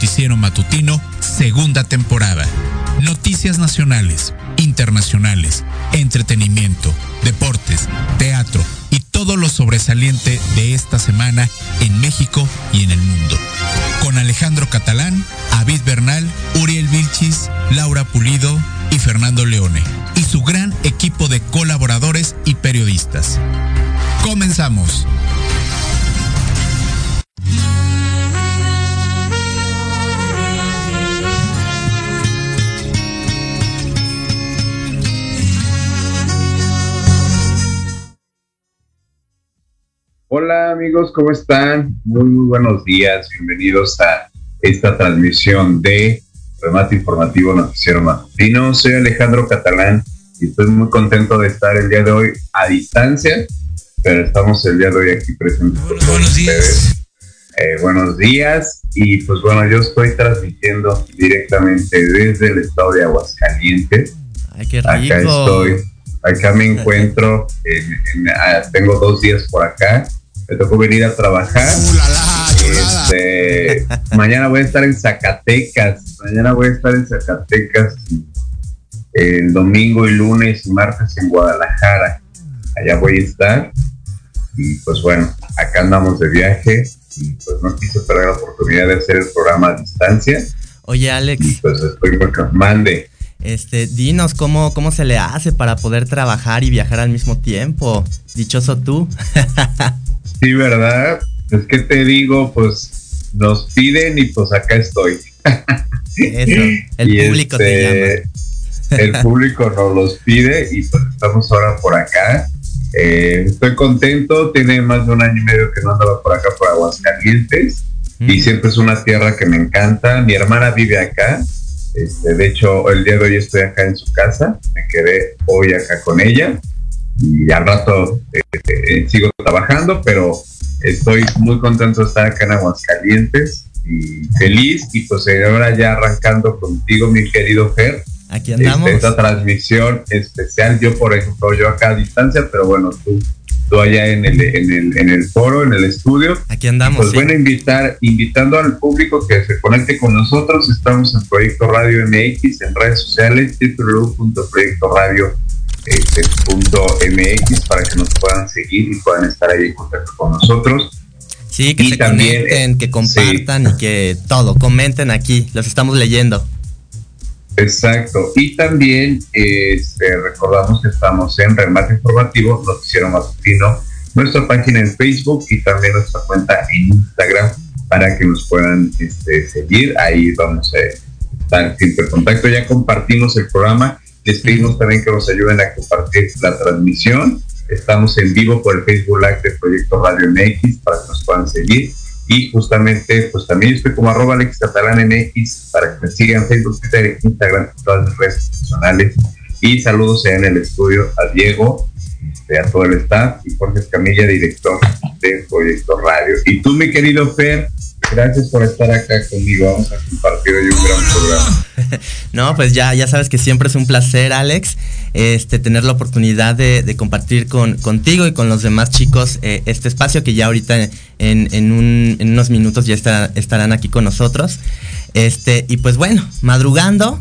Noticiero Matutino, segunda temporada. Noticias nacionales, internacionales, entretenimiento, deportes, teatro y todo lo sobresaliente de esta semana en México y en el mundo. Con Alejandro Catalán, Avid Bernal, Uriel Vilchis, Laura Pulido y Fernando Leone y su gran equipo de colaboradores y periodistas. Comenzamos. ¿Cómo están? Muy, muy buenos días. Bienvenidos a esta transmisión de Remate Informativo Noticiero Matutino. Soy Alejandro Catalán y estoy muy contento de estar el día de hoy a distancia, pero estamos el día de hoy aquí presentes por todos buenos ustedes. Días. Eh, buenos días y pues bueno, yo estoy transmitiendo directamente desde el estado de Aguascalientes. Ay, qué rico. Acá estoy, acá me encuentro, ah, tengo dos días por acá me tocó venir a trabajar. este, mañana voy a estar en Zacatecas. Mañana voy a estar en Zacatecas. El domingo y lunes y martes en Guadalajara. Allá voy a estar. Y pues bueno, acá andamos de viaje. Y pues no quise perder la oportunidad de hacer el programa a distancia. Oye, Alex. Y pues estoy mande. Este, dinos cómo, cómo se le hace para poder trabajar y viajar al mismo tiempo. Dichoso tú. Sí, ¿verdad? Es que te digo, pues nos piden y pues acá estoy. Eso, el público te este, llama. el público nos los pide y pues estamos ahora por acá. Eh, estoy contento, tiene más de un año y medio que no andaba por acá por Aguascalientes y mm. siempre es una tierra que me encanta. Mi hermana vive acá, este, de hecho el día de hoy estoy acá en su casa, me quedé hoy acá con ella y al rato este, sigo trabajando, pero estoy muy contento de estar acá en Aguascalientes y feliz y pues ahora ya arrancando contigo mi querido Fer Aquí andamos. esta transmisión especial, yo por ejemplo, yo acá a distancia, pero bueno, tú, tú allá en el, en el, en el foro, en el estudio. Aquí andamos. Pues bueno, invitar, invitando al público que se conecte con nosotros. Estamos en Proyecto Radio MX en redes sociales, www.proyectoradio.mx para que nos puedan seguir y puedan estar ahí en contacto con nosotros. Sí, que se conecten, que compartan y que todo, comenten aquí, los estamos leyendo. Exacto. Y también este, recordamos que estamos en Remate Informativo, Noticiero Matutino, nuestra página en Facebook y también nuestra cuenta en Instagram para que nos puedan este, seguir. Ahí vamos a estar siempre en contacto. Ya compartimos el programa. Les pedimos también que nos ayuden a compartir la transmisión. Estamos en vivo por el Facebook Live de Proyecto Radio MX para que nos puedan seguir y justamente, pues también estoy como arroba Alex Catalán MX para que me sigan Facebook, Twitter, Instagram, todas mis redes personales. Y saludos en el estudio a Diego, a todo el staff y Jorge Camilla, director de Proyecto Radio. Y tú, mi querido Fer, gracias por estar acá conmigo. Vamos a compartir hoy un gran programa. no, pues ya, ya sabes que siempre es un placer, Alex, este, tener la oportunidad de, compartir con, contigo y con los demás chicos eh, este espacio que ya ahorita en, unos minutos ya estarán aquí con nosotros. Este, y pues bueno, madrugando,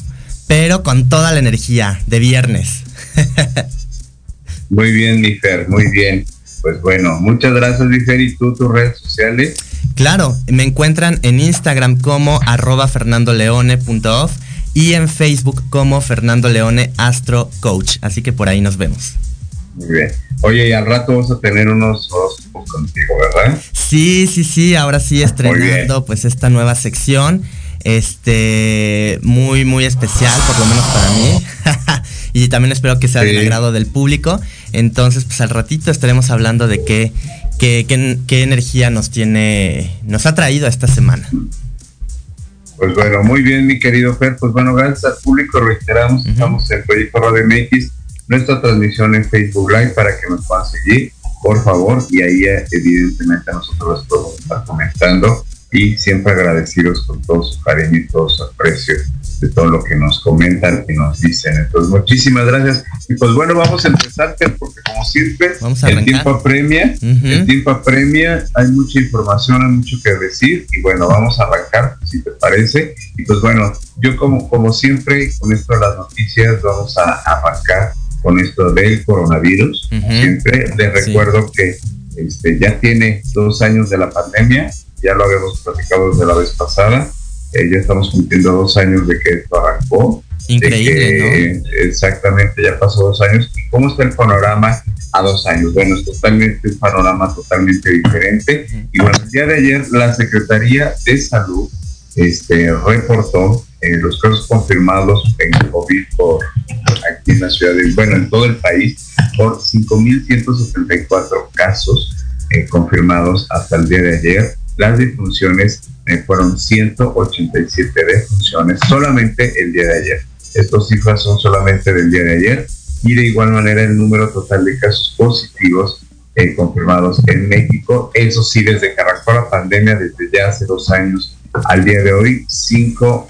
pero con toda la energía de viernes. muy bien, mi muy bien. Pues bueno, muchas gracias, mi ¿Y tú, tus redes sociales? Claro, me encuentran en Instagram como arroba fernandoleone.off y en Facebook como Fernando Leone Astro Coach. Así que por ahí nos vemos. Muy bien. Oye, y al rato vamos a tener unos horóscopos contigo, ¿verdad? Sí, sí, sí. Ahora sí estrenando pues esta nueva sección. Este, muy, muy especial, por lo menos para mí. y también espero que sea del agrado del público. Entonces, pues al ratito estaremos hablando de qué, qué, qué, qué energía nos tiene, nos ha traído esta semana. Pues bueno, muy bien, mi querido Fer. Pues bueno, gracias al público. Reiteramos, estamos en Proyecto Radio MX nuestra transmisión en Facebook Live para que nos puedan seguir, por favor, y ahí evidentemente nosotros les podemos estar comentando y siempre agradecidos con todo su cariño y todo su aprecio de todo lo que nos comentan y nos dicen. Entonces, muchísimas gracias. Y pues bueno, vamos a empezar, porque como siempre, el tiempo apremia, el tiempo apremia, hay mucha información, hay mucho que decir, y bueno, vamos a arrancar, si te parece. Y pues bueno, yo como, como siempre, con esto de las noticias, vamos a arrancar con esto del coronavirus. Siempre les recuerdo que este, ya tiene dos años de la pandemia, ya lo habíamos platicado desde la vez pasada, eh, ya estamos cumpliendo dos años de que esto arrancó. Increíble, Exactamente, ya pasó dos años. ¿Y cómo está el panorama a dos años? Bueno, es totalmente un panorama totalmente diferente. Y bueno, el día de ayer la Secretaría de Salud este, reportó eh, los casos confirmados en COVID por aquí en la ciudad de, bueno, en todo el país, por 5.174 casos eh, confirmados hasta el día de ayer. Las defunciones eh, fueron 187 defunciones solamente el día de ayer. Estas cifras son solamente del día de ayer y de igual manera el número total de casos positivos confirmados en México, eso sí, desde que arrancó la pandemia, desde ya hace dos años al día de hoy, 5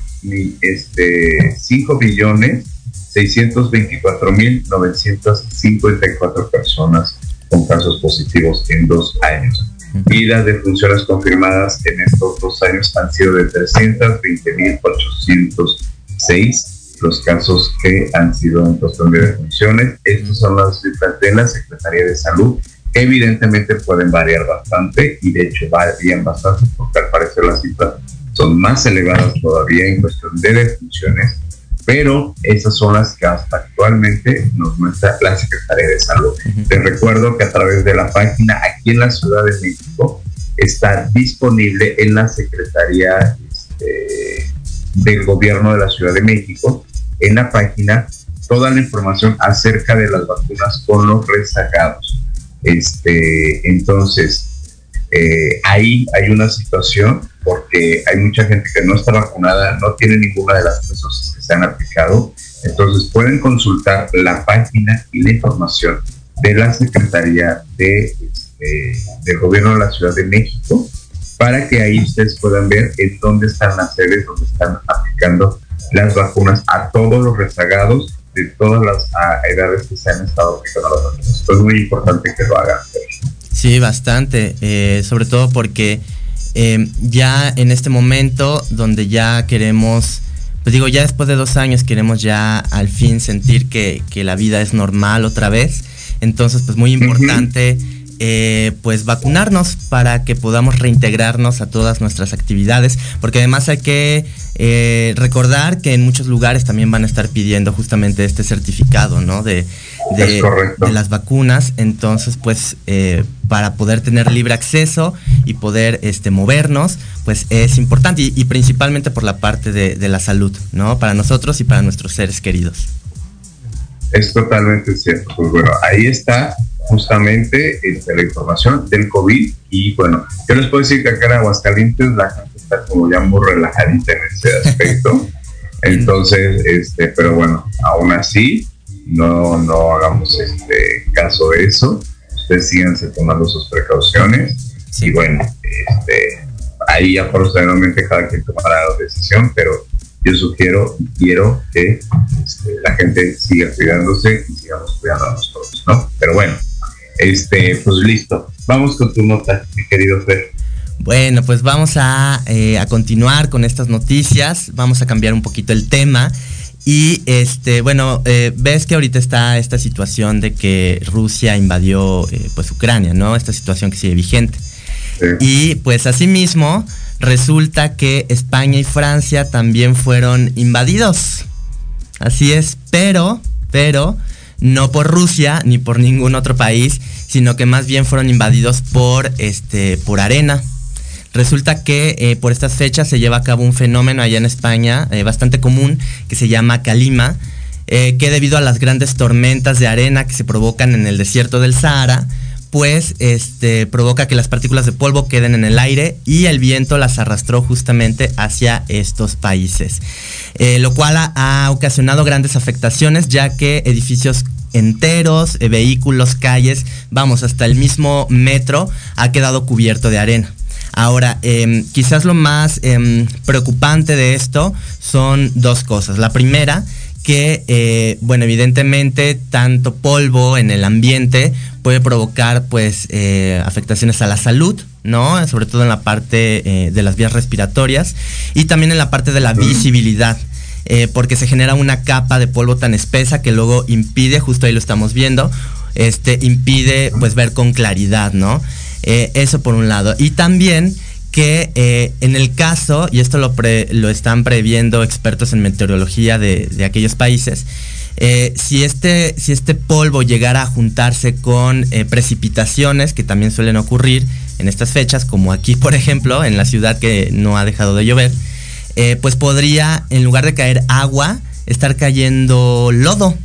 este, 5 billones 624 mil 954 personas con casos positivos en dos años. Y las defunciones confirmadas en estos dos años han sido de 320 mil 806 los casos que han sido en cuestión de defunciones. Estas son las cifras de la Secretaría de Salud. Evidentemente pueden variar bastante y de hecho varían bastante porque al parecer las cifras son más elevadas todavía en cuestión de defunciones, pero esas son las que hasta actualmente nos muestra la Secretaría de Salud. Te recuerdo que a través de la página aquí en la Ciudad de México está disponible en la Secretaría este, del Gobierno de la Ciudad de México, en la página toda la información acerca de las vacunas con los rezagados. Este, entonces, eh, ahí hay una situación porque hay mucha gente que no está vacunada, no tiene ninguna de las tres dosis que se han aplicado. Entonces pueden consultar la página y la información de la Secretaría de, este, del Gobierno de la Ciudad de México para que ahí ustedes puedan ver en dónde están las sedes donde están aplicando las vacunas a todos los rezagados de todas las edades que se han estado aplicando las vacunas. es muy importante que lo hagan. Sí, bastante, eh, sobre todo porque eh, ya en este momento donde ya queremos, pues digo, ya después de dos años queremos ya al fin sentir que, la vida es normal otra vez, entonces pues muy importante. Eh, pues vacunarnos para que podamos reintegrarnos a todas nuestras actividades, porque además hay que eh, recordar que en muchos lugares también van a estar pidiendo justamente este certificado, ¿no? De, de, las vacunas, entonces pues eh, para poder tener libre acceso y poder este, movernos, pues es importante y, principalmente por la parte de, de la salud, ¿no? Para nosotros y para nuestros seres queridos. Es totalmente cierto. Pues bueno, ahí está justamente este, la información del COVID. Y bueno, yo les puedo decir que acá en Aguascalientes la gente está como ya muy relajadita en ese aspecto. Entonces, este, pero bueno, aún así, no, no hagamos este caso de eso. Ustedes síganse tomando sus precauciones. Y bueno, este, ahí ya posteriormente cada quien tomará la decisión, pero yo sugiero y quiero que este, la gente siga cuidándose y sigamos cuidando a nosotros, ¿no? Pero bueno, este, pues listo. Vamos con tu nota, mi querido Fer. Bueno, pues vamos a, eh, a, continuar con estas noticias. Vamos a cambiar un poquito el tema. Y este, bueno, eh, ves que ahorita está esta situación de que Rusia invadió eh, pues Ucrania, ¿no? Esta situación que sigue vigente. Y pues asimismo, resulta que España y Francia también fueron invadidos. Así es, pero, pero, no por Rusia ni por ningún otro país, sino que más bien fueron invadidos por, este, por arena. Resulta que eh, por estas fechas se lleva a cabo un fenómeno allá en España eh, bastante común que se llama calima, eh, que debido a las grandes tormentas de arena que se provocan en el desierto del Sahara, pues este, provoca que las partículas de polvo queden en el aire y el viento las arrastró justamente hacia estos países. Eh, lo cual ha, ocasionado grandes afectaciones ya que edificios enteros, eh, vehículos, calles, vamos, hasta el mismo metro ha quedado cubierto de arena. Ahora, em, quizás lo más em, preocupante de esto son dos cosas. La primera, que, eh, bueno, evidentemente tanto polvo en el ambiente puede provocar pues eh, afectaciones a la salud, ¿no? Sobre todo en la parte eh, de las vías respiratorias y también en la parte de la visibilidad. porque se genera una capa de polvo tan espesa que luego impide, justo ahí lo estamos viendo, este, impide pues ver con claridad, ¿no? eso por un lado. Y también que eh, en el caso, y esto lo, lo están previendo expertos en meteorología de, aquellos países, eh, si, este, si este polvo llegara a juntarse con eh, precipitaciones que también suelen ocurrir en estas fechas, como aquí por ejemplo, en la ciudad que no ha dejado de llover, pues podría, en lugar de caer agua, estar cayendo lodo,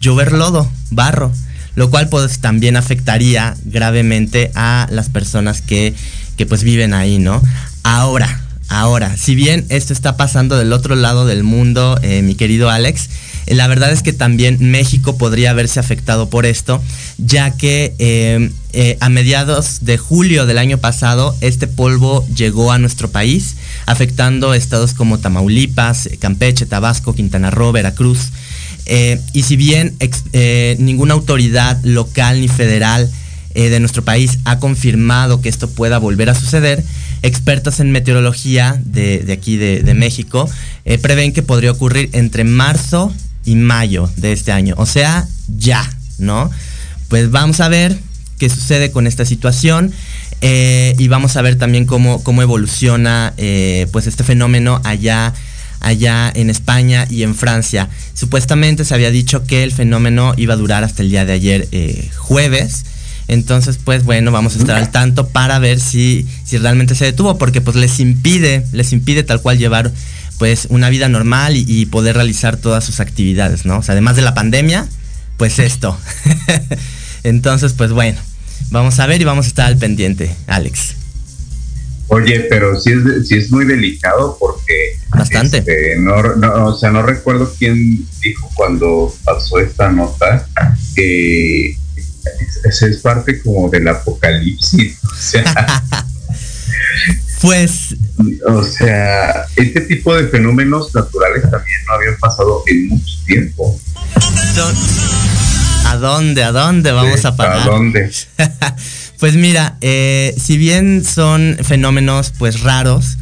llover lodo, barro, lo cual pues también afectaría gravemente a las personas que que pues viven ahí, ¿no? Ahora, ahora, si bien esto está pasando del otro lado del mundo, eh, mi querido Alex, eh, la verdad es que también México podría haberse afectado por esto, ya que eh, a mediados de julio del año pasado este polvo llegó a nuestro país, afectando estados como Tamaulipas, Campeche, Tabasco, Quintana Roo, Veracruz. y si bien ninguna autoridad local ni federal eh, de nuestro país ha confirmado que esto pueda volver a suceder, expertos en meteorología de, aquí de, México eh, prevén que podría ocurrir entre marzo y mayo de este año, o sea, ya, ¿no? Pues vamos a ver qué sucede con esta situación eh, y vamos a ver también cómo, cómo evoluciona pues este fenómeno allá allá en España y en Francia. Supuestamente se había dicho que el fenómeno iba a durar hasta el día de ayer jueves, entonces, pues bueno, vamos a estar al tanto para ver si, si realmente se detuvo, porque pues les impide, les impide tal cual llevar pues una vida normal y, poder realizar todas sus actividades, ¿no? O sea, además de la pandemia, pues esto. Entonces, pues bueno, vamos a ver y vamos a estar al pendiente, Alex. Oye, pero sí es, es muy delicado porque... Bastante. Este, no, o sea, no recuerdo quién dijo cuando pasó esta nota que esa es parte como del apocalipsis. O sea, Pues. O sea, este tipo de fenómenos naturales también no habían pasado en mucho tiempo. ¿A dónde? ¿A dónde vamos a parar? ¿A dónde? pues mira, eh, si bien son fenómenos pues raros,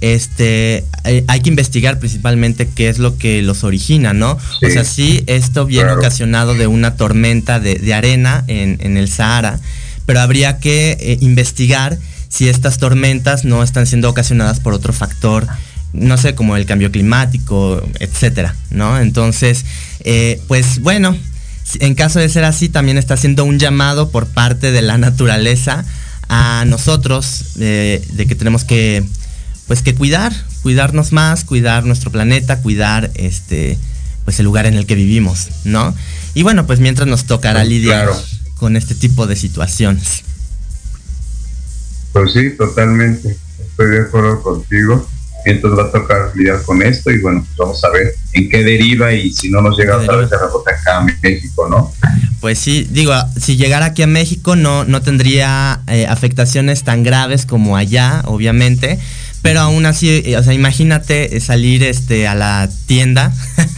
este, eh, hay que investigar principalmente qué es lo que los origina, ¿no? o sea, sí, esto viene ocasionado de una tormenta de, arena en, el Sahara, pero habría que eh, investigar si estas tormentas no están siendo ocasionadas por otro factor, no sé, como el cambio climático, etcétera, ¿no? Entonces, eh, pues bueno, en caso de ser así, también está haciendo un llamado por parte de la naturaleza a nosotros de que tenemos que, pues que cuidar, cuidarnos más, cuidar nuestro planeta, cuidar este, pues el lugar en el que vivimos, ¿no? Y bueno, pues mientras nos tocará lidiar con este tipo de situaciones. Pues sí, totalmente. Estoy de acuerdo contigo. Entonces va a tocar lidiar con esto y bueno, pues vamos a ver en qué deriva y si no nos llega otra vez a rebota acá a México, ¿no? Pues sí, digo, si llegara aquí a México no, no tendría eh, afectaciones tan graves como allá, obviamente, pero aún así, eh, o sea, imagínate salir este, a la tienda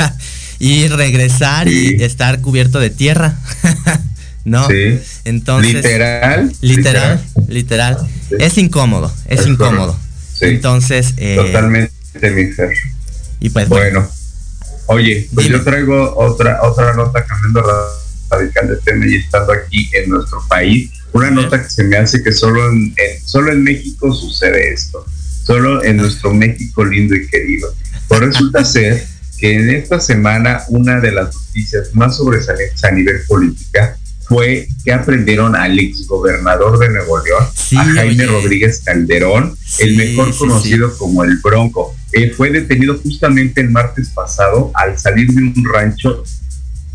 y regresar y estar cubierto de tierra. ¿no? Sí. Entonces. Literal. Literal, literal. Es incómodo, es, incómodo. Entonces. Eh, Totalmente, mi Y pues bueno. Oye, pues yo traigo otra, otra nota cambiando radical de tema y estando aquí en nuestro país. Una nota que se me hace que solo en, solo en México sucede esto. Solo en nuestro México lindo y querido. Pues resulta ser que en esta semana una de las noticias más sobresalientes a nivel política fue que aprendieron al ex gobernador de Nuevo León, a Jaime Rodríguez Calderón, el mejor conocido como el Bronco. Eh, fue detenido justamente el martes pasado al salir de un rancho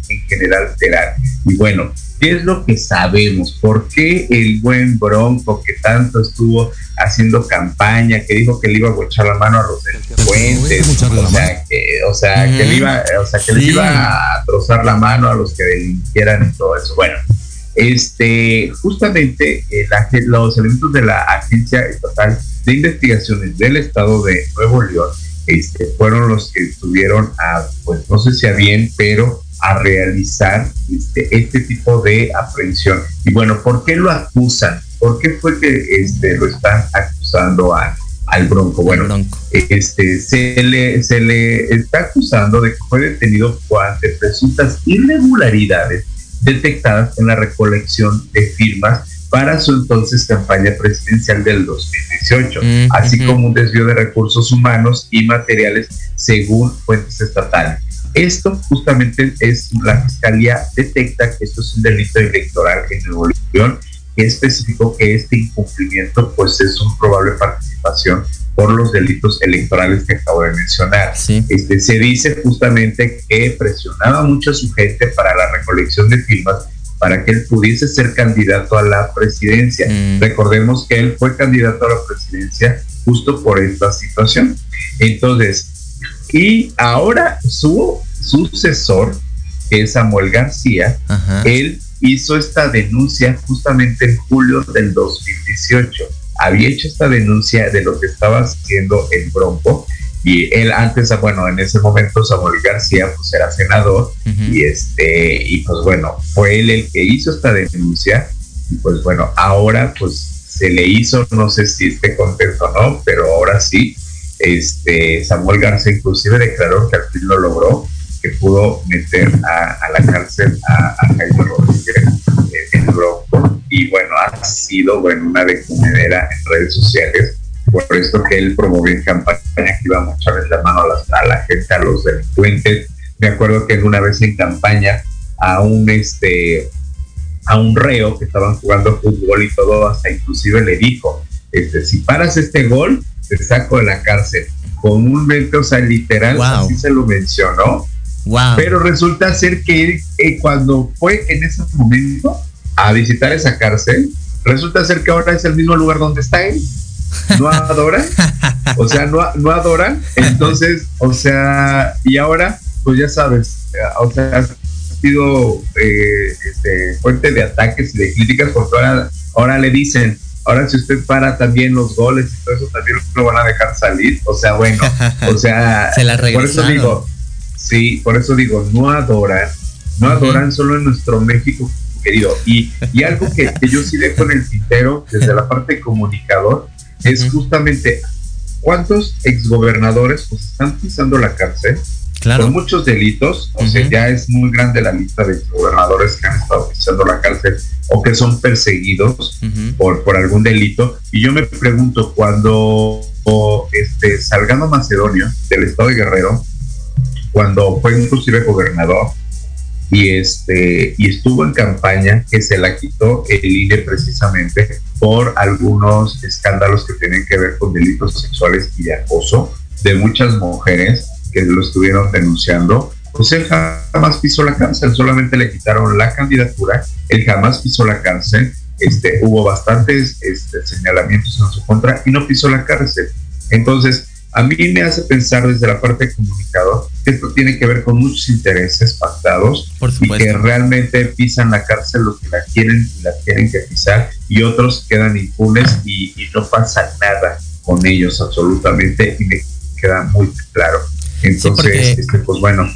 en General Terán. Y bueno, ¿qué es lo que sabemos? ¿Por qué el buen Bronco que tanto estuvo haciendo campaña, que dijo que le iba a echar la mano a Rosel Fuentes, o sea, que, o sea, que le iba, o sea, que iba a trozar la mano a los que delinquieran y todo eso. Bueno, este, justamente eh, los elementos de la Agencia Estatal de Investigaciones del Estado de Nuevo León este, fueron los que estuvieron a, pues no sé si a bien, pero a realizar este, este tipo de aprehensión. Y bueno, ¿por qué lo acusan? ¿Por qué fue que este, lo están acusando al Bronco? Bueno, este se le, se le está acusando de que fue detenido ante presuntas irregularidades detectadas en la recolección de firmas para su entonces campaña presidencial del 2018, así como un desvío de recursos humanos y materiales según fuentes estatales. Esto justamente es la fiscalía detecta que esto es un delito electoral en Nuevo León que especificó que este incumplimiento pues es una probable participación por los delitos electorales que acabo de mencionar. Este, se dice justamente que presionaba mucho a su gente para la recolección de firmas para que él pudiese ser candidato a la presidencia. Mm. Recordemos que él fue candidato a la presidencia justo por esta situación. Entonces, y ahora su sucesor, que es Samuel García, él hizo esta denuncia justamente en julio del 2018. Había hecho esta denuncia de lo que estaba haciendo el Bronco y él antes, bueno, en ese momento Samuel García pues era senador y este y pues bueno, fue él el que hizo esta denuncia y pues bueno, ahora pues se le hizo, no sé si esté contento o no, pero ahora sí, este Samuel García inclusive declaró que al fin lo logró que pudo meter a, la cárcel a, Jaime Rodríguez el Bronco. Y bueno, ha sido bueno, una decumedera en redes sociales por esto que él promovió en campaña que iba a echarles la mano a, la gente, a los delincuentes. Me acuerdo que una vez en campaña a un este a un reo que estaban jugando fútbol y todo, hasta inclusive le dijo, este, si paras este gol, te saco de la cárcel comúnmente, o sea, literal, así se lo mencionó. Wow. Pero resulta ser que eh, cuando fue en ese momento a visitar esa cárcel, resulta ser que ahora es el mismo lugar donde está él. No adoran, o sea, no, no adoran. Entonces, o sea, y ahora, pues ya sabes, eh, o sea, ha sido eh, este, fuente de ataques y de críticas porque ahora, ahora le dicen, ahora si usted para también los goles y todo eso también lo van a dejar salir. O sea, bueno, o sea, por eso digo, sí, por eso digo, no adoran, no adoran solo en nuestro México querido. Y, y algo que, yo sí dejo en el tintero desde la parte comunicador es justamente cuántos exgobernadores pues están pisando la cárcel por muchos delitos, o sea, ya es muy grande la lista de gobernadores que han estado pisando la cárcel o que son perseguidos por, por algún delito. Y yo me pregunto, cuando este, Salgado Macedonio, del estado de Guerrero, cuando fue inclusive gobernador, y este y estuvo en campaña que se la quitó el INE precisamente por algunos escándalos que tienen que ver con delitos sexuales y de acoso de muchas mujeres que lo estuvieron denunciando, pues él jamás pisó la cárcel, solamente le quitaron la candidatura, él jamás pisó la cárcel, este, hubo bastantes este, señalamientos en su contra y no pisó la cárcel. Entonces, a mí me hace pensar desde la parte de comunicador que esto tiene que ver con muchos intereses pactados y que realmente pisan la cárcel los que la quieren y la quieren que pisar y otros quedan impunes y, y no pasa nada con ellos absolutamente y me queda muy claro. Entonces, este, pues bueno,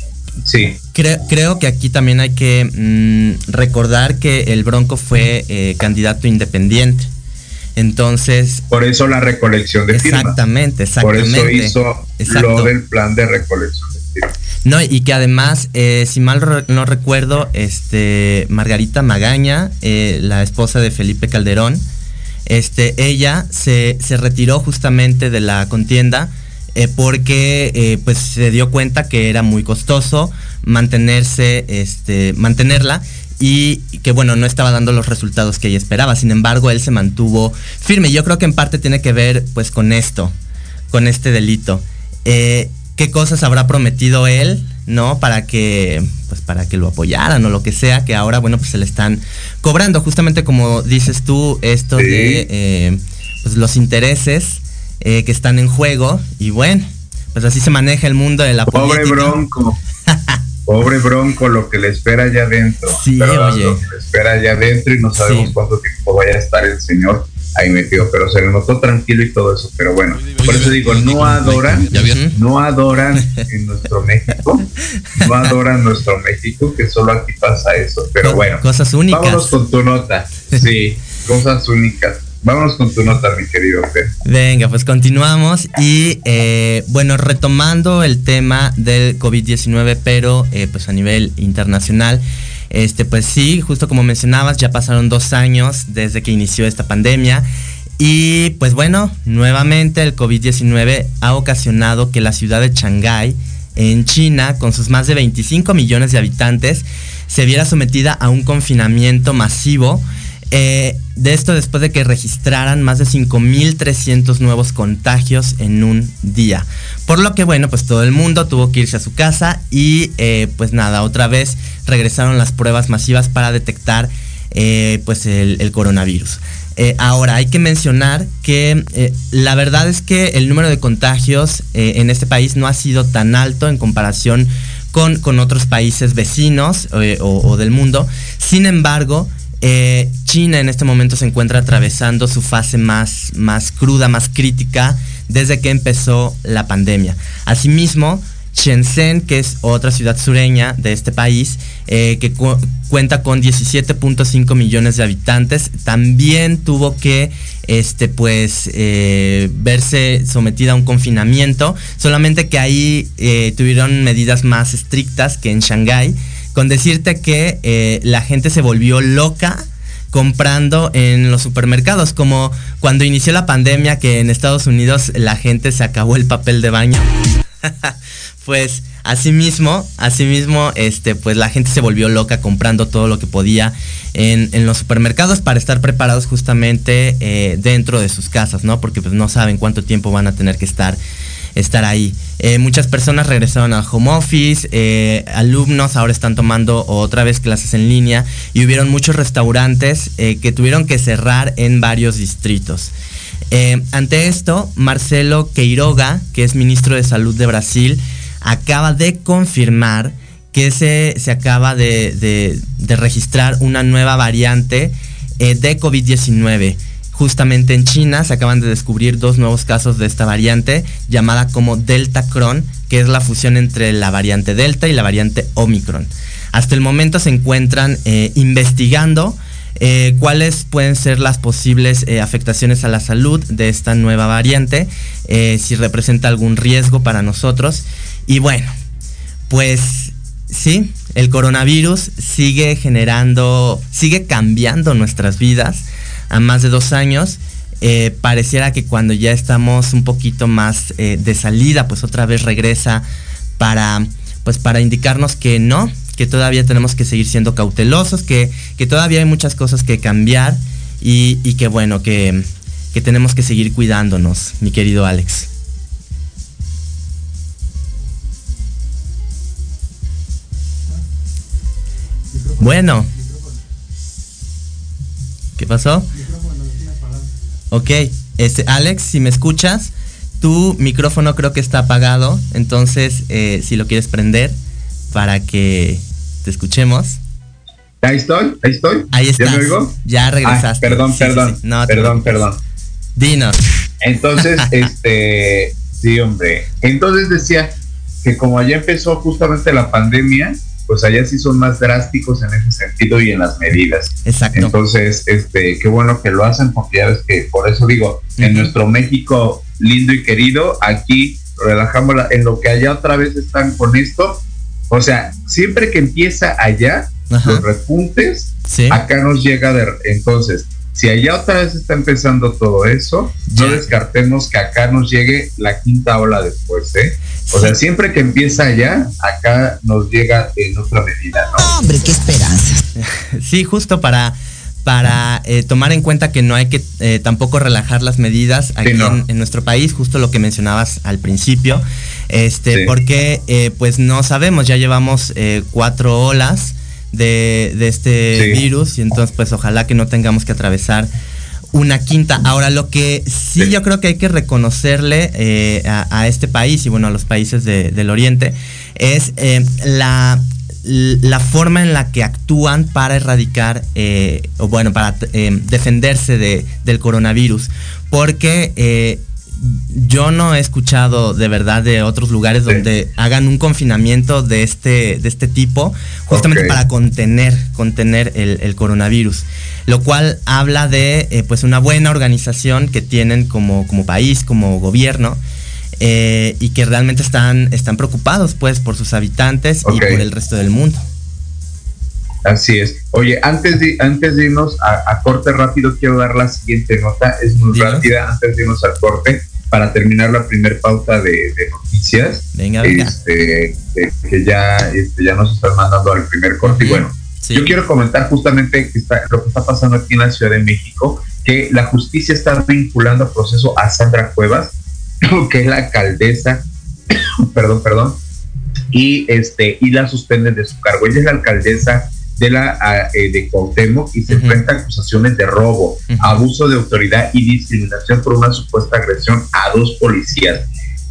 sí. Creo, que aquí también hay que mm, recordar que el Bronco fue eh, candidato independiente. Entonces. Por eso la recolección de firmas. Exactamente, exactamente. Por eso hizo lo del plan de recolección de firmas. No, y que además, eh, si mal no recuerdo, este Margarita Magaña, eh, la esposa de Felipe Calderón, este, ella se, se retiró justamente de la contienda eh, porque eh, pues se dio cuenta que era muy costoso mantenerse, este, mantenerla y que bueno, no estaba dando los resultados que ella esperaba. Sin embargo, él se mantuvo firme. Yo creo que en parte tiene que ver pues con esto, con este delito. Eh, ¿Qué cosas habrá prometido él, no? Para que, pues para que lo apoyaran o lo que sea, que ahora, bueno, pues se le están cobrando. Justamente como dices tú, esto de pues, los intereses eh, que están en juego y bueno, pues así se maneja el mundo de la Pobre Bronco. Pobre Bronco, lo que le espera allá adentro. Sí, oye. Lo que le espera allá adentro y no sabemos cuánto tiempo vaya a estar el señor ahí metido, pero se le notó tranquilo y todo eso, pero bueno, por eso digo, no adoran, no adoran en nuestro México, no adoran nuestro México, que solo aquí pasa eso, pero bueno, cosas únicas. Vámonos con tu nota, sí, cosas únicas. Vámonos con tu nota, mi querido Venga, pues continuamos y eh, bueno, retomando el tema del COVID-19, pero eh, pues a nivel internacional. Este, pues sí, justo como mencionabas, ya pasaron dos años desde que inició esta pandemia. Y pues bueno, nuevamente el COVID-19 ha ocasionado que la ciudad de Shanghái, en China, con sus más de 25 millones de habitantes, se viera sometida a un confinamiento masivo eh, de esto después de que registraran más de 5.300 nuevos contagios en un día. Por lo que bueno, pues todo el mundo tuvo que irse a su casa y eh, pues nada, otra vez regresaron las pruebas masivas para detectar eh, pues el, coronavirus. ahora, hay que mencionar que la verdad es que el número de contagios en este país no ha sido tan alto en comparación con, con otros países vecinos o del mundo. Sin embargo, eh, China en este momento se encuentra atravesando su fase más, más cruda, más crítica desde que empezó la pandemia. Asimismo, Shenzhen, que es otra ciudad sureña de este país, eh, que cuenta con 17.5 millones de habitantes, también tuvo que este, pues, eh, verse sometida a un confinamiento, solamente que ahí tuvieron medidas más estrictas que en Shanghái con decirte que eh, la gente se volvió loca comprando en los supermercados, como cuando inició la pandemia que en Estados Unidos la gente se acabó el papel de baño. pues asimismo, asimismo, este, pues la gente se volvió loca comprando todo lo que podía en, los supermercados para estar preparados justamente eh, dentro de sus casas, ¿no? Porque pues no saben cuánto tiempo van a tener que estar estar ahí. Eh, muchas personas regresaron al home office, eh, alumnos ahora están tomando otra vez clases en línea y hubieron muchos restaurantes eh, que tuvieron que cerrar en varios distritos. ante esto, Marcelo Queiroga, que es ministro de Salud de Brasil, acaba de confirmar que se, se acaba de, de registrar una nueva variante de COVID-19 justamente en China se acaban de descubrir dos nuevos casos de esta variante llamada como Delta Cron, que es la fusión entre la variante Delta y la variante Omicron. Hasta el momento se encuentran eh, investigando eh, cuáles pueden ser las posibles eh, afectaciones a la salud de esta nueva variante, si representa algún riesgo para nosotros. Y bueno, pues sí, el coronavirus sigue generando, sigue cambiando nuestras vidas a más de dos años. Eh, pareciera que cuando ya estamos un poquito más eh, de salida, pues otra vez regresa para, pues para indicarnos que no, que todavía tenemos que seguir siendo cautelosos, que, todavía hay muchas cosas que cambiar y, que bueno, que, que tenemos que seguir cuidándonos, mi querido Alex. Bueno. ¿Qué pasó? Ok, este, Alex, si me escuchas, tu micrófono creo que está apagado, entonces eh, si lo quieres prender para que te escuchemos. Ahí estoy, ahí estoy. Ahí estás. ¿Ya me oigo? Ya regresaste. perdón, perdón. perdón, perdón. Dinos. Entonces, este, sí, hombre. Entonces decía que como allá empezó justamente la pandemia, pues allá sí son más drásticos en ese sentido y en las medidas. Exacto. Entonces, este, qué bueno que lo hacen, porque ya ves que por eso digo, en nuestro México lindo y querido, aquí relajamos en lo que allá otra vez están con esto. O sea, siempre que empieza allá, los repuntes, acá nos llega de entonces si allá otra vez está empezando todo eso, no descartemos que acá nos llegue la quinta ola después, ¿eh? O sea, siempre que empieza allá, acá nos llega en otra medida, ¿no? Hombre, qué esperanza. Sí, justo para para eh, tomar en cuenta que no hay que eh, tampoco relajar las medidas aquí en, nuestro país, justo lo que mencionabas al principio, este, porque eh, pues no sabemos, ya llevamos cuatro olas de, este virus y entonces pues ojalá que no tengamos que atravesar una quinta. Ahora lo que sí, yo creo que hay que reconocerle eh, a, este país y bueno a los países del Oriente es eh, la, la forma en la que actúan para erradicar eh, o bueno para defenderse de, del coronavirus. Porque yo no he escuchado de verdad de otros lugares donde hagan un confinamiento de este, de este tipo, justamente para contener, contener el, coronavirus. Lo cual habla de eh, pues una buena organización que tienen como, como país, como gobierno. Eh, y que realmente están, están preocupados pues por sus habitantes y por el resto del mundo. Así es. Oye, antes de, antes de irnos a, corte rápido, quiero dar la siguiente nota. Es muy rápida. Antes de irnos al corte, para terminar la primer pauta de, noticias. Venga, venga. Este, que ya, este, ya nos están mandando al primer corte. Y bueno, yo quiero comentar justamente que está, lo que está pasando aquí en la Ciudad de México, que la justicia está vinculando al proceso a Sandra Cuevas, que es la alcaldesa, perdón, perdón, y este, y la suspenden de su cargo. Ella es la alcaldesa de la eh, de Cuauhtémoc y se enfrenta a acusaciones de robo, abuso de autoridad y discriminación por una supuesta agresión a dos policías.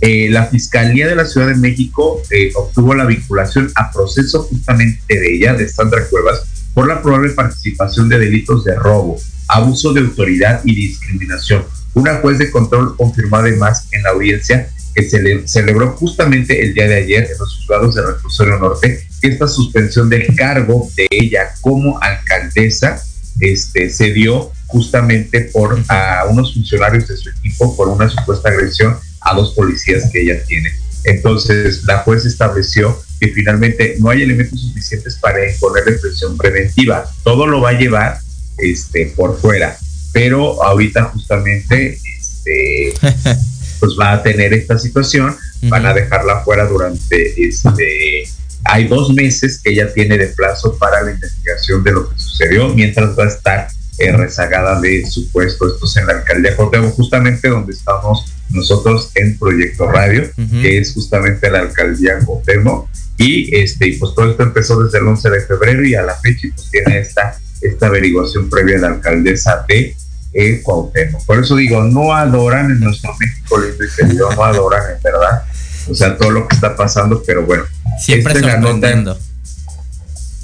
Eh, la Fiscalía de la Ciudad de México eh, obtuvo la vinculación a proceso justamente de ella, de Sandra Cuevas, por la probable participación de delitos de robo, abuso de autoridad y discriminación. Una juez de control confirmó además en la audiencia que se celebró justamente el día de ayer en los juzgados de Reclusorio Norte esta suspensión del cargo de ella como alcaldesa este, se dio justamente por a unos funcionarios de su equipo por una supuesta agresión a dos policías que ella tiene. Entonces, la juez estableció que finalmente no hay elementos suficientes para imponerle presión preventiva. Todo lo va a llevar este, por fuera. Pero ahorita justamente este, pues va a tener esta situación, van a dejarla fuera durante este hay dos meses que ella tiene de plazo para la investigación de lo que sucedió, mientras va a estar eh, rezagada de su puesto. Esto es en la alcaldía Cuauhtémoc, justamente donde estamos nosotros en Proyecto Radio, que es justamente la alcaldía Cuauhtémoc. Y este, pues todo esto empezó desde el 11 de febrero y a la fecha pues tiene esta, esta averiguación previa de la alcaldesa de eh, Cuauhtémoc. Por eso digo, no adoran en nuestro México lindo y querido, no adoran en verdad. O sea, todo lo que está pasando, pero bueno. Siempre esta sorprendiendo.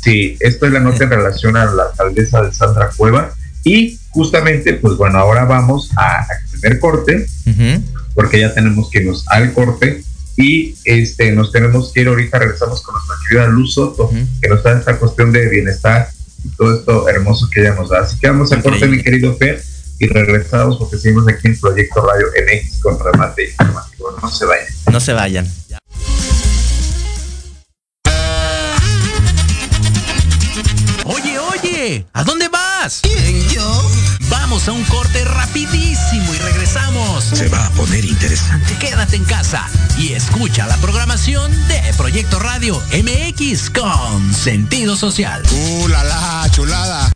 sí, esto es la nota en relación a la alcaldesa de Sandra Cueva. Y justamente, pues bueno, ahora vamos a, primer corte, porque ya tenemos que irnos al corte y este nos tenemos que ir ahorita, regresamos con nuestra querida Luz Soto, que nos da esta cuestión de bienestar y todo esto hermoso que ella nos da. Así que vamos al corte, mi querido Fer, y regresamos porque seguimos aquí en Proyecto Radio NX con remate informativo. No se vayan. No se vayan. Oye, oye, ¿a dónde vas? ¿Quién, yo? Vamos a un corte rapidísimo y regresamos. Se va a poner interesante. Quédate en casa y escucha la programación de Proyecto Radio MX con sentido social. ¡Uh, la, la chulada!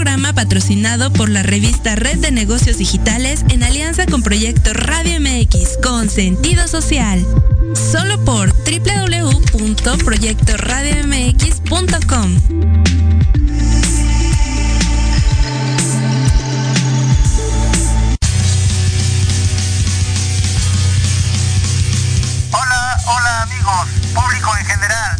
Programa patrocinado por la revista Red de Negocios Digitales en alianza con Proyecto Radio MX con sentido social. Solo por www.proyectoradiomx.com. Hola, hola amigos, público en general.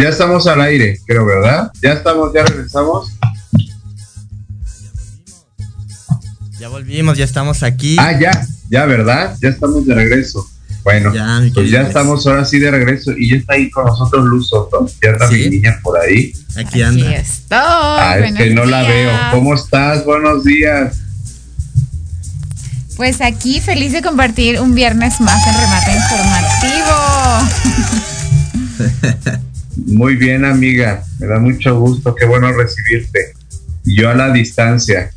Ya estamos al aire, creo, ¿verdad? Ya estamos, ya regresamos. Ya volvimos, ya estamos aquí. Ah, ya, ya, ¿verdad? Ya estamos de regreso. Bueno, Ya, pues ya estamos ahora sí de regreso y ya está ahí con nosotros Luz Soto. Ya está Sí. mi niña por ahí. Aquí Aquí anda. estoy. Ah, es que no la veo. ¿Cómo estás? Buenos días. Pues aquí feliz de compartir un viernes más en remate informativo. Muy bien, amiga. Me da mucho gusto. Qué bueno recibirte. Yo a la distancia.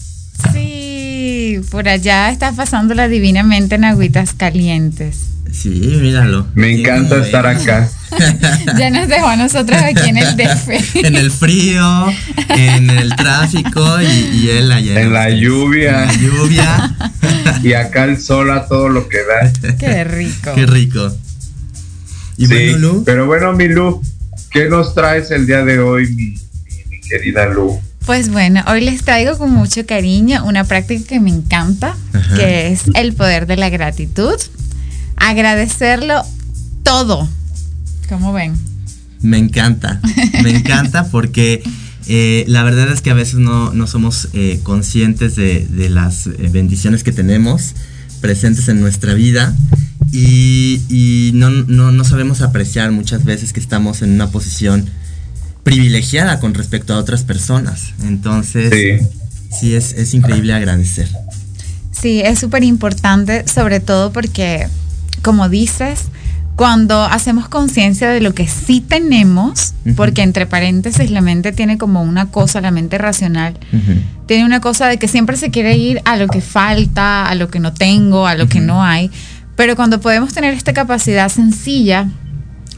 Sí, por allá está pasándola divinamente en agüitas calientes. Sí, míralo. Me Sí, encanta estar acá. Ya nos dejó a nosotros aquí en el DF. En el frío, en el tráfico y, y él allá. En la lluvia. En la lluvia. Y acá el sol a todo lo que da. Qué rico. Qué rico. Y Sí, bueno, Lu, Pero bueno, mi Lu, ¿qué nos traes el día de hoy, mi, mi- mi querida Lu? Pues bueno, hoy les traigo con mucho cariño una práctica que me encanta, Ajá. que es el poder de la gratitud. Agradecerlo todo. ¿Cómo ven? me encanta. Me encanta porque Eh, la verdad es que a veces no, no somos eh, conscientes de, de las eh, bendiciones que tenemos presentes en nuestra vida y, y no, no, no sabemos apreciar muchas veces que estamos en una posición privilegiada con respecto a otras personas. Entonces, Sí. sí, es, es increíble agradecer. Sí, es súper importante, sobre todo porque, como dices, cuando hacemos conciencia de lo que sí tenemos, Ujú. porque entre paréntesis la mente tiene como una cosa, la mente racional, Ujú. tiene una cosa de que siempre se quiere ir a lo que falta, a lo que no tengo, a lo que Ujú. no hay, pero cuando podemos tener esta capacidad sencilla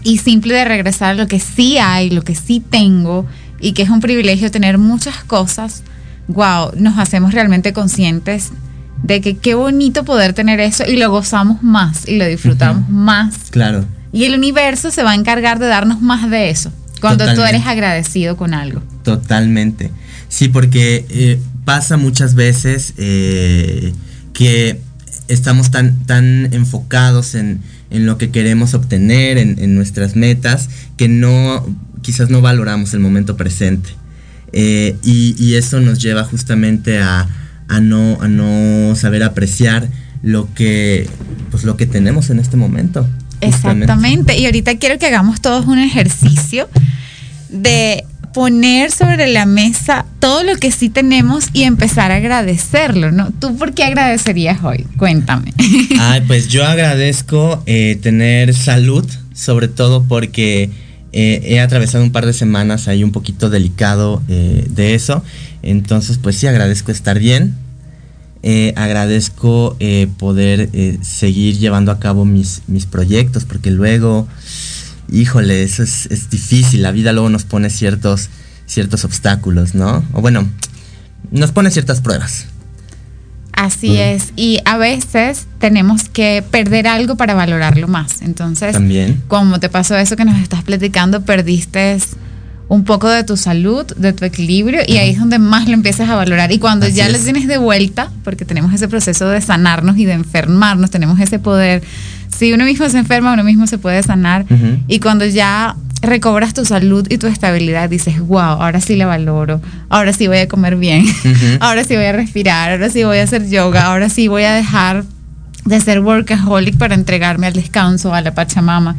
y simple de regresar a lo que sí hay, lo que sí tengo, y que es un privilegio tener muchas cosas, wow, nos hacemos realmente conscientes de que qué bonito poder tener eso y lo gozamos más y lo disfrutamos más. Claro. Y el universo se va a encargar de darnos más de eso cuando tú Totalmente. eres agradecido con algo. Totalmente. Sí, porque eh, pasa muchas veces eh, que estamos tan, tan enfocados en, en lo que queremos obtener, en, en nuestras metas, que no, quizás no valoramos el momento presente. Eh, y, y eso nos lleva justamente a, a no, a no saber apreciar lo que, pues lo que tenemos en este momento. Exactamente. Y ahorita quiero que hagamos todos un ejercicio de poner sobre la mesa todo lo que sí tenemos y empezar a agradecerlo, ¿no? ¿Tú por qué agradecerías hoy? Cuéntame. Ay, pues yo agradezco eh, tener salud, sobre todo porque eh, he atravesado un par de semanas ahí un poquito delicado eh, de eso. Entonces, pues sí, agradezco estar bien. Agradezco poder seguir llevando a cabo mis, mis proyectos, porque luego, híjole, eso es, es difícil. La vida luego nos pone ciertos, ciertos obstáculos, ¿no? O bueno, nos pone ciertas pruebas. Así Mm. es. Y a veces tenemos que perder algo para valorarlo más. Entonces, También. como te pasó eso que nos estás platicando, perdiste un poco de tu salud, de tu equilibrio, y ahí es donde más lo empiezas a valorar. Y cuando Así ya lo es. tienes de vuelta, porque tenemos ese proceso de sanarnos y de enfermarnos, tenemos ese poder. Si uno mismo se enferma, uno mismo se puede sanar. Y cuando ya recobras tu salud y tu estabilidad, dices, wow, ahora sí la valoro, ahora sí voy a comer bien, ahora sí voy a respirar, ahora sí voy a hacer yoga, ahora sí voy a dejar de ser workaholic para entregarme al descanso, a la Pachamama.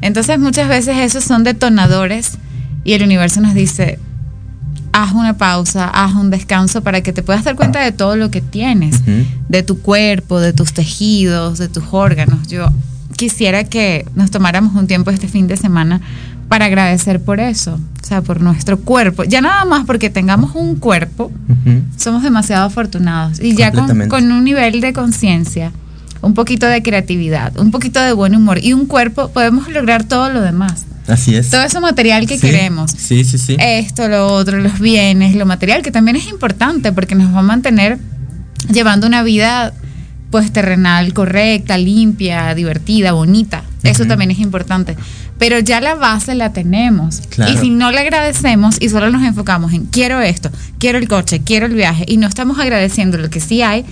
Entonces muchas veces esos son detonadores y el universo nos dice, haz una pausa, haz un descanso para que te puedas dar cuenta de todo lo que tienes, de tu cuerpo, de tus tejidos, de tus órganos. Yo quisiera que nos tomáramos un tiempo este fin de semana para agradecer por eso, o sea, por nuestro cuerpo. Ya nada más porque tengamos un cuerpo, somos demasiado afortunados. Y ya con un nivel de conciencia, un poquito de creatividad, un poquito de buen humor y un cuerpo, podemos lograr todo lo demás. Así es. Todo ese material que Sí, queremos. Sí, sí, sí. Esto, lo otro, los bienes, lo material, que también es importante porque nos va a mantener llevando una vida pues terrenal correcta, limpia, divertida, bonita. Eso Ujú. también es importante. Pero ya la base la tenemos. Claro. Y si no le agradecemos y solo nos enfocamos en quiero esto, quiero el coche, quiero el viaje y no estamos agradeciendo lo que sí hay,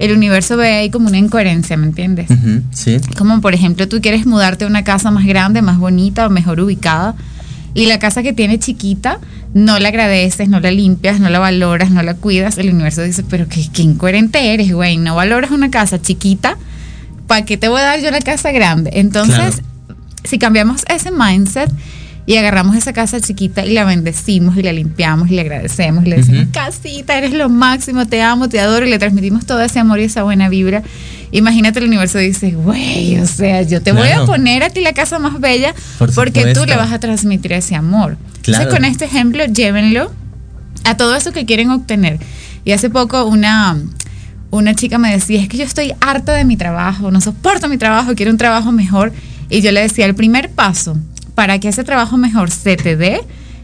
el universo ve ahí como una incoherencia, ¿me entiendes? Sí. Como por ejemplo, tú quieres mudarte a una casa más grande, más bonita o mejor ubicada. Y la casa que tienes chiquita, no la agradeces, no la limpias, no la valoras, no la cuidas. El universo dice, pero qué, qué incoherente eres, güey. No valoras una casa chiquita. ¿Para qué te voy a dar yo la casa grande? Entonces, Claro. si cambiamos ese mindset y agarramos esa casa chiquita y la bendecimos y la limpiamos y le agradecemos y le decimos, Ujú. casita, eres lo máximo, te amo, te adoro y le transmitimos todo ese amor y esa buena vibra. Imagínate el universo dice, güey, o sea, yo te voy a poner a ti la casa más bella Por porque tú le vas a transmitir ese amor. Claro. Entonces con este ejemplo, llévenlo a todo eso que quieren obtener. Y hace poco una, una chica me decía, es que yo estoy harta de mi trabajo, no soporto mi trabajo, quiero un trabajo mejor. Y yo le decía, el primer paso para que ese trabajo mejor se te dé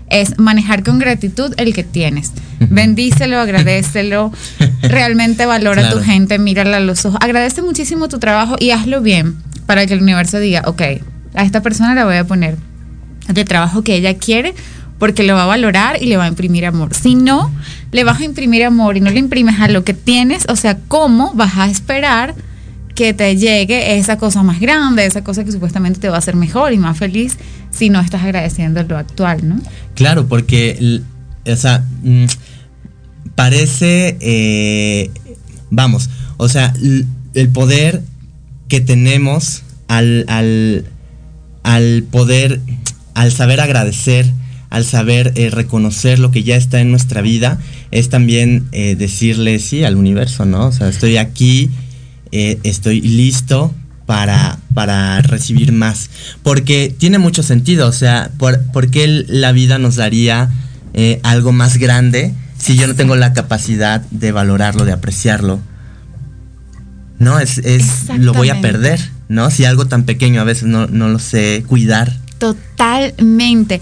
es manejar con gratitud el que tienes. Bendícelo, agradecelo, realmente valora a tu gente, mírala a los ojos, agradece muchísimo tu trabajo y hazlo bien para que el universo diga, ok, a esta persona la voy a poner de trabajo que ella quiere porque lo va a valorar y le va a imprimir amor. Si no, le vas a imprimir amor y no le imprimes a lo que tienes, o sea, ¿cómo vas a esperar que te llegue esa cosa más grande, esa cosa que supuestamente te va a hacer mejor y más feliz si no estás agradeciendo lo actual, ¿no? Claro, porque o sea, mm, parece, eh, vamos, o sea, el poder que tenemos al, al, al poder, al saber agradecer, al saber eh, reconocer lo que ya está en nuestra vida, es también eh, decirle sí al universo, ¿no? O sea, estoy aquí, estoy listo para, para recibir más. Porque tiene mucho sentido, o sea, ¿por, qué la vida nos daría algo más grande si yo no tengo la capacidad de valorarlo, de apreciarlo? No, es, es lo voy a perder, ¿no? Si algo tan pequeño a veces no, no lo sé cuidar. Totalmente.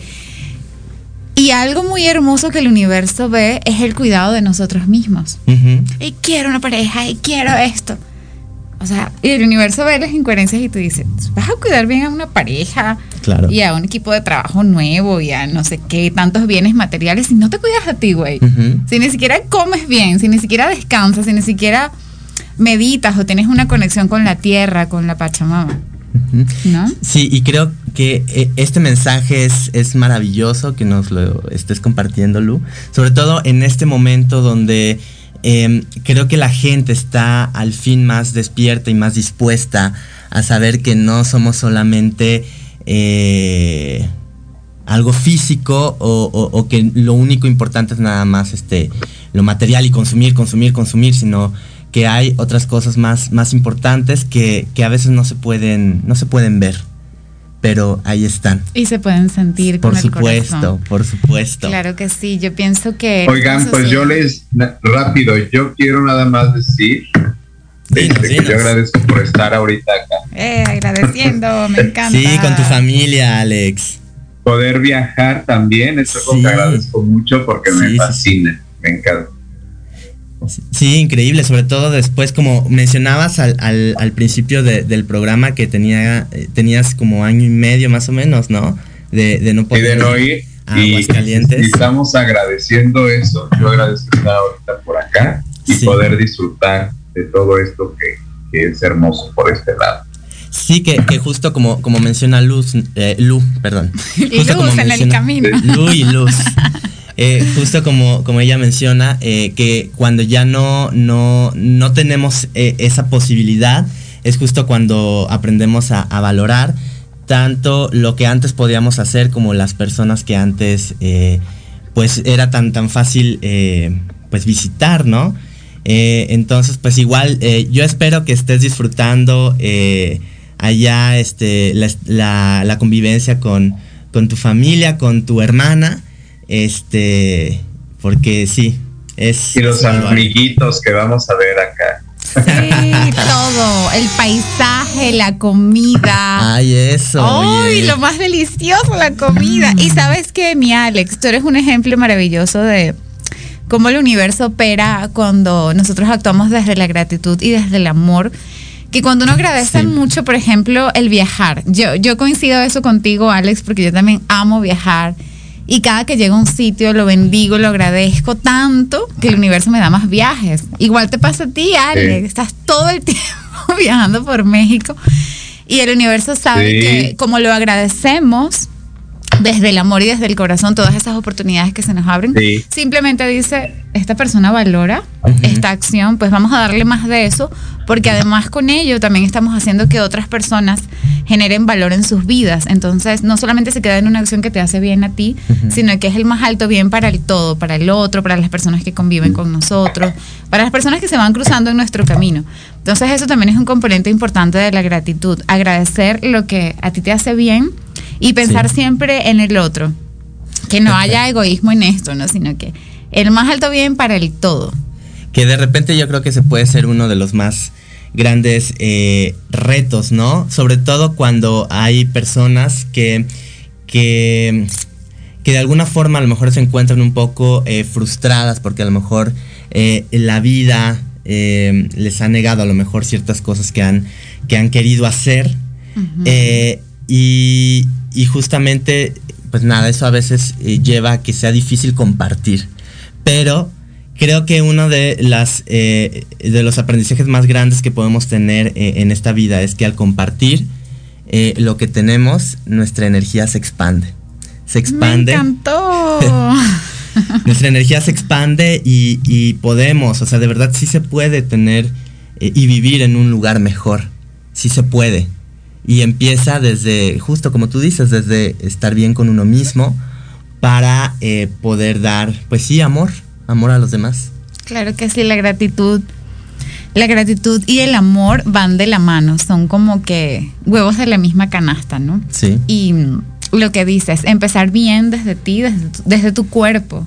Y algo muy hermoso que el universo ve es el cuidado de nosotros mismos. Y quiero una pareja, y quiero esto. O sea, y el universo ve las incoherencias y tú dices, vas a cuidar bien a una pareja claro. y a un equipo de trabajo nuevo y a no sé qué, tantos bienes materiales, si no te cuidas a ti, güey. Si ni siquiera comes bien, si ni siquiera descansas, si ni siquiera meditas o tienes una conexión con la tierra, con la Pachamama. ¿No? Sí, y creo que eh, este mensaje es, es maravilloso que nos lo estés compartiendo, Lu. Sobre todo en este momento donde em, creo que la gente está al fin más despierta y más dispuesta a saber que no somos solamente eh, algo físico o, que lo único importante es nada más este, lo material y consumir, consumir, consumir, sino que hay otras cosas más, más importantes que, a veces no se pueden, no se pueden ver. Pero ahí están. Y se pueden sentir. Por supuesto, por supuesto. Claro que sí. Yo pienso que. Oigan, pues yo les rápido, yo quiero nada más decir este, que yo agradezco por estar ahorita acá. Eh, agradeciendo, me encanta. Sí, con tu familia, Alex. Poder viajar también, eso es que agradezco mucho porque me fascina, me encanta. Sí, increíble, sobre todo después, como mencionabas al, al, principio del programa que tenía, eh, tenías como año y medio más o menos, ¿no? De, de no poder y de no ir. Y, estamos agradeciendo eso. Yo agradezco estar ahorita por acá y poder disfrutar de todo esto que, es hermoso por este lado. Sí, que, justo como, como menciona Luz, eh, Lu, perdón. Justo como en el camino. Lu y Luz. Eh, justo como, como ella menciona, eh, que cuando ya no, no, no tenemos eh, esa posibilidad, es justo cuando aprendemos a, valorar tanto lo que antes podíamos hacer como las personas que antes pues era tan, tan fácil pues visitar, ¿no? entonces pues igual yo espero que estés disfrutando allá este, la, la, convivencia con, con tu familia, con tu hermana. Este, porque sí, es... Y los amiguitos que vamos a ver acá. Sí, todo, el paisaje, la comida. Ay, eso. Ay, lo más delicioso, la comida. Y sabes que, mi Alex, tú eres un ejemplo maravilloso de cómo el universo opera cuando nosotros actuamos desde la gratitud y desde el amor. Que cuando uno agradece mucho, por ejemplo, el viajar. Yo, yo coincido eso contigo, Alex, porque yo también amo viajar y cada que llego a un sitio lo bendigo, lo agradezco tanto que el universo me da más viajes. Igual te pasa a ti, Alex. Estás todo el tiempo viajando por México y el universo sabe que como lo agradecemos, desde el amor y desde el corazón todas esas oportunidades que se nos abren. Simplemente dice, esta persona valora esta acción, pues vamos a darle más de eso, porque además con ello también estamos haciendo que otras personas generen valor en sus vidas. Entonces, no solamente se queda en una acción que te hace bien a ti, sino que es el más alto bien para el todo, para el otro, para las personas que conviven con nosotros, para las personas que se van cruzando en nuestro camino. Entonces, eso también es un componente importante de la gratitud, agradecer lo que a ti te hace bien y pensar siempre en el otro. Que no haya egoísmo en esto, ¿no? Sino que el más alto bien para el todo. Que de repente yo creo que se puede ser uno de los más grandes eh, retos, ¿no? Sobre todo cuando hay personas que, que, que, de alguna forma a lo mejor se encuentran un poco eh, frustradas porque a lo mejor eh, la vida les ha negado a lo mejor ciertas cosas que han, que han querido hacer. y, y justamente, pues nada, eso a veces eh, lleva a que sea difícil compartir. Pero creo que uno de, las, eh, de los aprendizajes más grandes que podemos tener eh, en esta vida es que al compartir lo que tenemos, nuestra energía se expande. Se expande. Me encantó. nuestra energía se expande y, podemos, o sea, de verdad sí se puede tener eh, y vivir en un lugar mejor, sí se puede. Y empieza desde, justo como tú dices, desde estar bien con uno mismo para eh, poder dar, pues sí, amor, amor a los demás. Claro que sí, la gratitud. La gratitud y el amor van de la mano, son como que huevos de la misma canasta, ¿no? Sí. Y lo que dices, empezar bien desde ti, desde tu, cuerpo,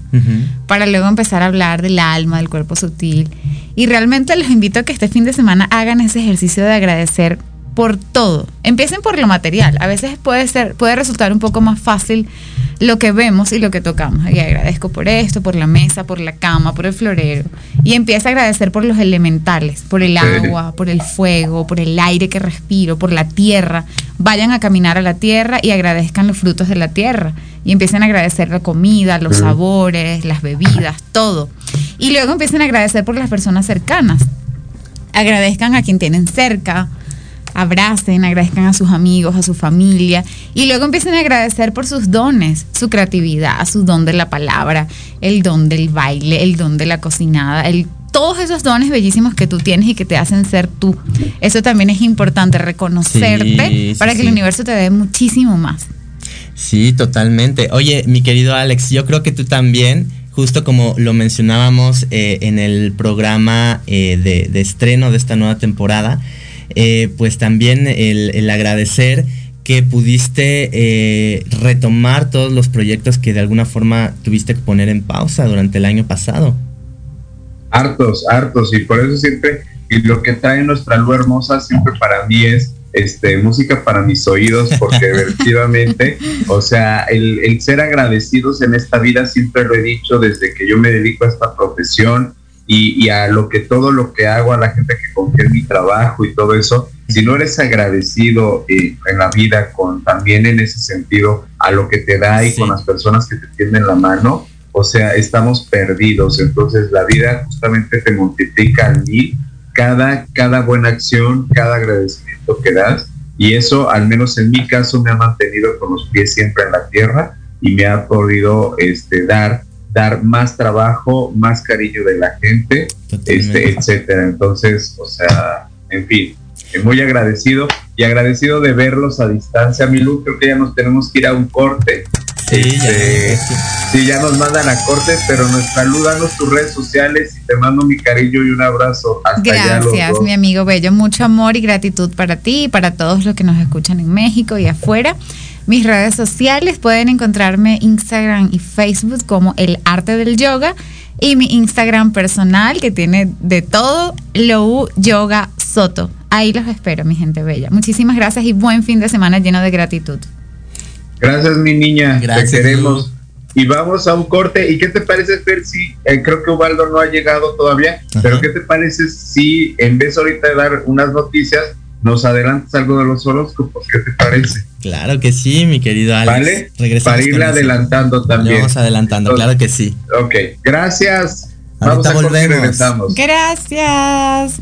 para luego empezar a hablar del alma, del cuerpo sutil. Y realmente los invito a que este fin de semana hagan ese ejercicio de agradecer por todo. Empiecen por lo material. A veces puede ser, puede resultar un poco más fácil lo que vemos y lo que tocamos. Y agradezco por esto, por la mesa, por la cama, por el florero. Y empieza a agradecer por los elementales, por el agua, por el fuego, por el aire que respiro, por la tierra. Vayan a caminar a la tierra y agradezcan los frutos de la tierra. Y empiecen a agradecer la comida, los sabores, las bebidas, todo. Y luego empiecen a agradecer por las personas cercanas. Agradezcan a quien tienen cerca, abracen, agradezcan a sus amigos, a su familia y luego empiecen a agradecer por sus dones, su creatividad, su don de la palabra, el don del baile, el don de la cocinada, el todos esos dones bellísimos que tú tienes y que te hacen ser tú. Eso también es importante, reconocerte para que el universo te dé muchísimo más. Sí, totalmente. Oye, mi querido Alex, yo creo que tú también, justo como lo mencionábamos eh, en el programa eh, de, estreno de esta nueva temporada, eh, pues también el, agradecer que pudiste eh, retomar todos los proyectos que de alguna forma tuviste que poner en pausa durante el año pasado. Hartos, hartos, y por eso siempre, y lo que trae nuestra luz hermosa siempre para mí es este, música para mis oídos, porque efectivamente, o sea, el, el, ser agradecidos en esta vida, siempre lo he dicho desde que yo me dedico a esta profesión, y, a lo que todo lo que hago, a la gente que confía en mi trabajo y todo eso, si no eres agradecido eh, en la vida con también en ese sentido a lo que te da y con las personas que te tienden la mano, o sea, estamos perdidos. Entonces la vida justamente te multiplica al mil cada, cada buena acción, cada agradecimiento que das. Y eso, al menos en mi caso, me ha mantenido con los pies siempre en la tierra y me ha podido este, dar dar más trabajo, más cariño de la gente, este, etcétera. Entonces, o sea, en fin, muy agradecido y agradecido de verlos a distancia. Milu, creo que ya nos tenemos que ir a un corte. Sí, ya, este, sí, ya nos mandan a cortes, pero nos saludan tus redes sociales y te mando mi cariño y un abrazo. Hasta Gracias, mi amigo Bello. Mucho amor y gratitud para ti y para todos los que nos escuchan en México y afuera. Mis redes sociales pueden encontrarme Instagram y Facebook como El Arte del Yoga y mi Instagram personal que tiene de todo, Lou Yoga Soto. Ahí los espero, mi gente bella. Muchísimas gracias y buen fin de semana lleno de gratitud. Gracias, mi niña. Gracias, te queremos. Y vamos a un corte. ¿Y qué te parece, Fer? Si eh, creo que Ubaldo no ha llegado todavía, pero ¿qué te parece si en vez ahorita de dar unas noticias, nos adelantas algo de los horóscopos? ¿Qué te parece? Claro que sí, mi querido Alex. ¿Vale? Para irle adelantando también. vamos adelantando, claro que sí. Ok, gracias. Ahorita vamos a volvemos. Gracias.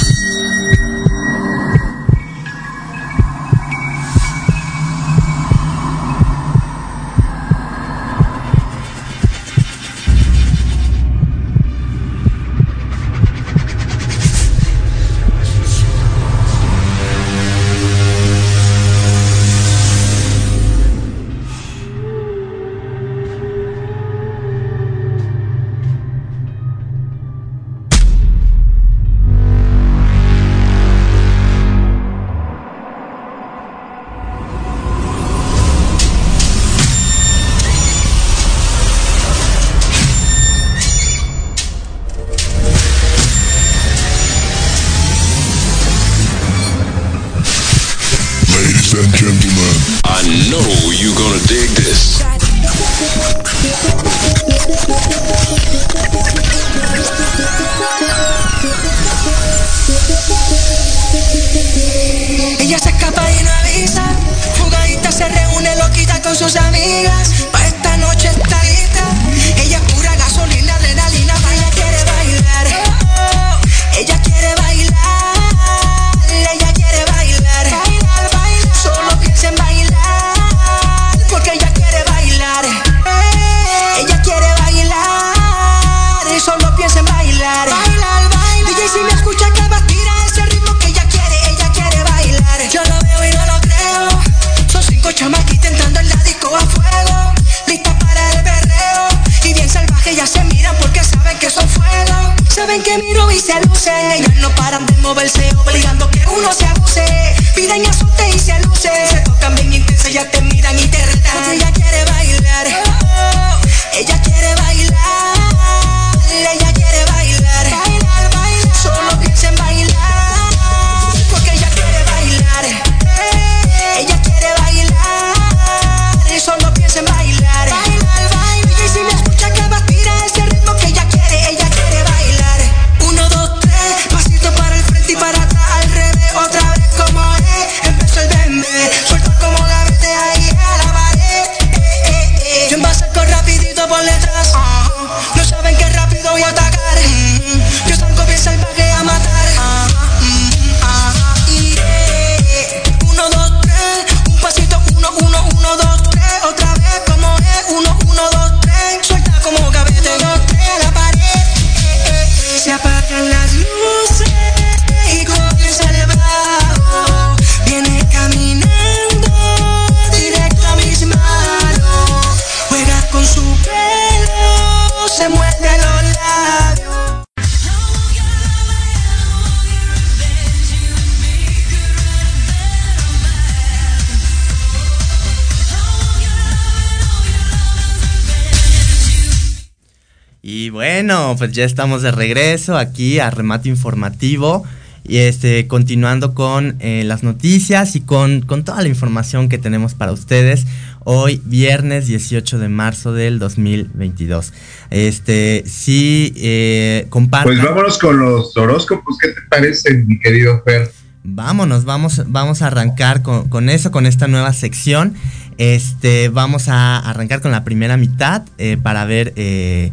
Y bueno, pues ya estamos de regreso aquí a Remate Informativo. Y este, continuando con eh, las noticias y con, con toda la información que tenemos para ustedes. Hoy, viernes 18 de marzo del 2022. Este, sí, eh, compartan. Pues vámonos con los horóscopos. ¿Qué te parece, mi querido Fer? Vámonos, vamos, vamos a arrancar con, con eso, con esta nueva sección. Este, vamos a arrancar con la primera mitad eh, para ver, eh,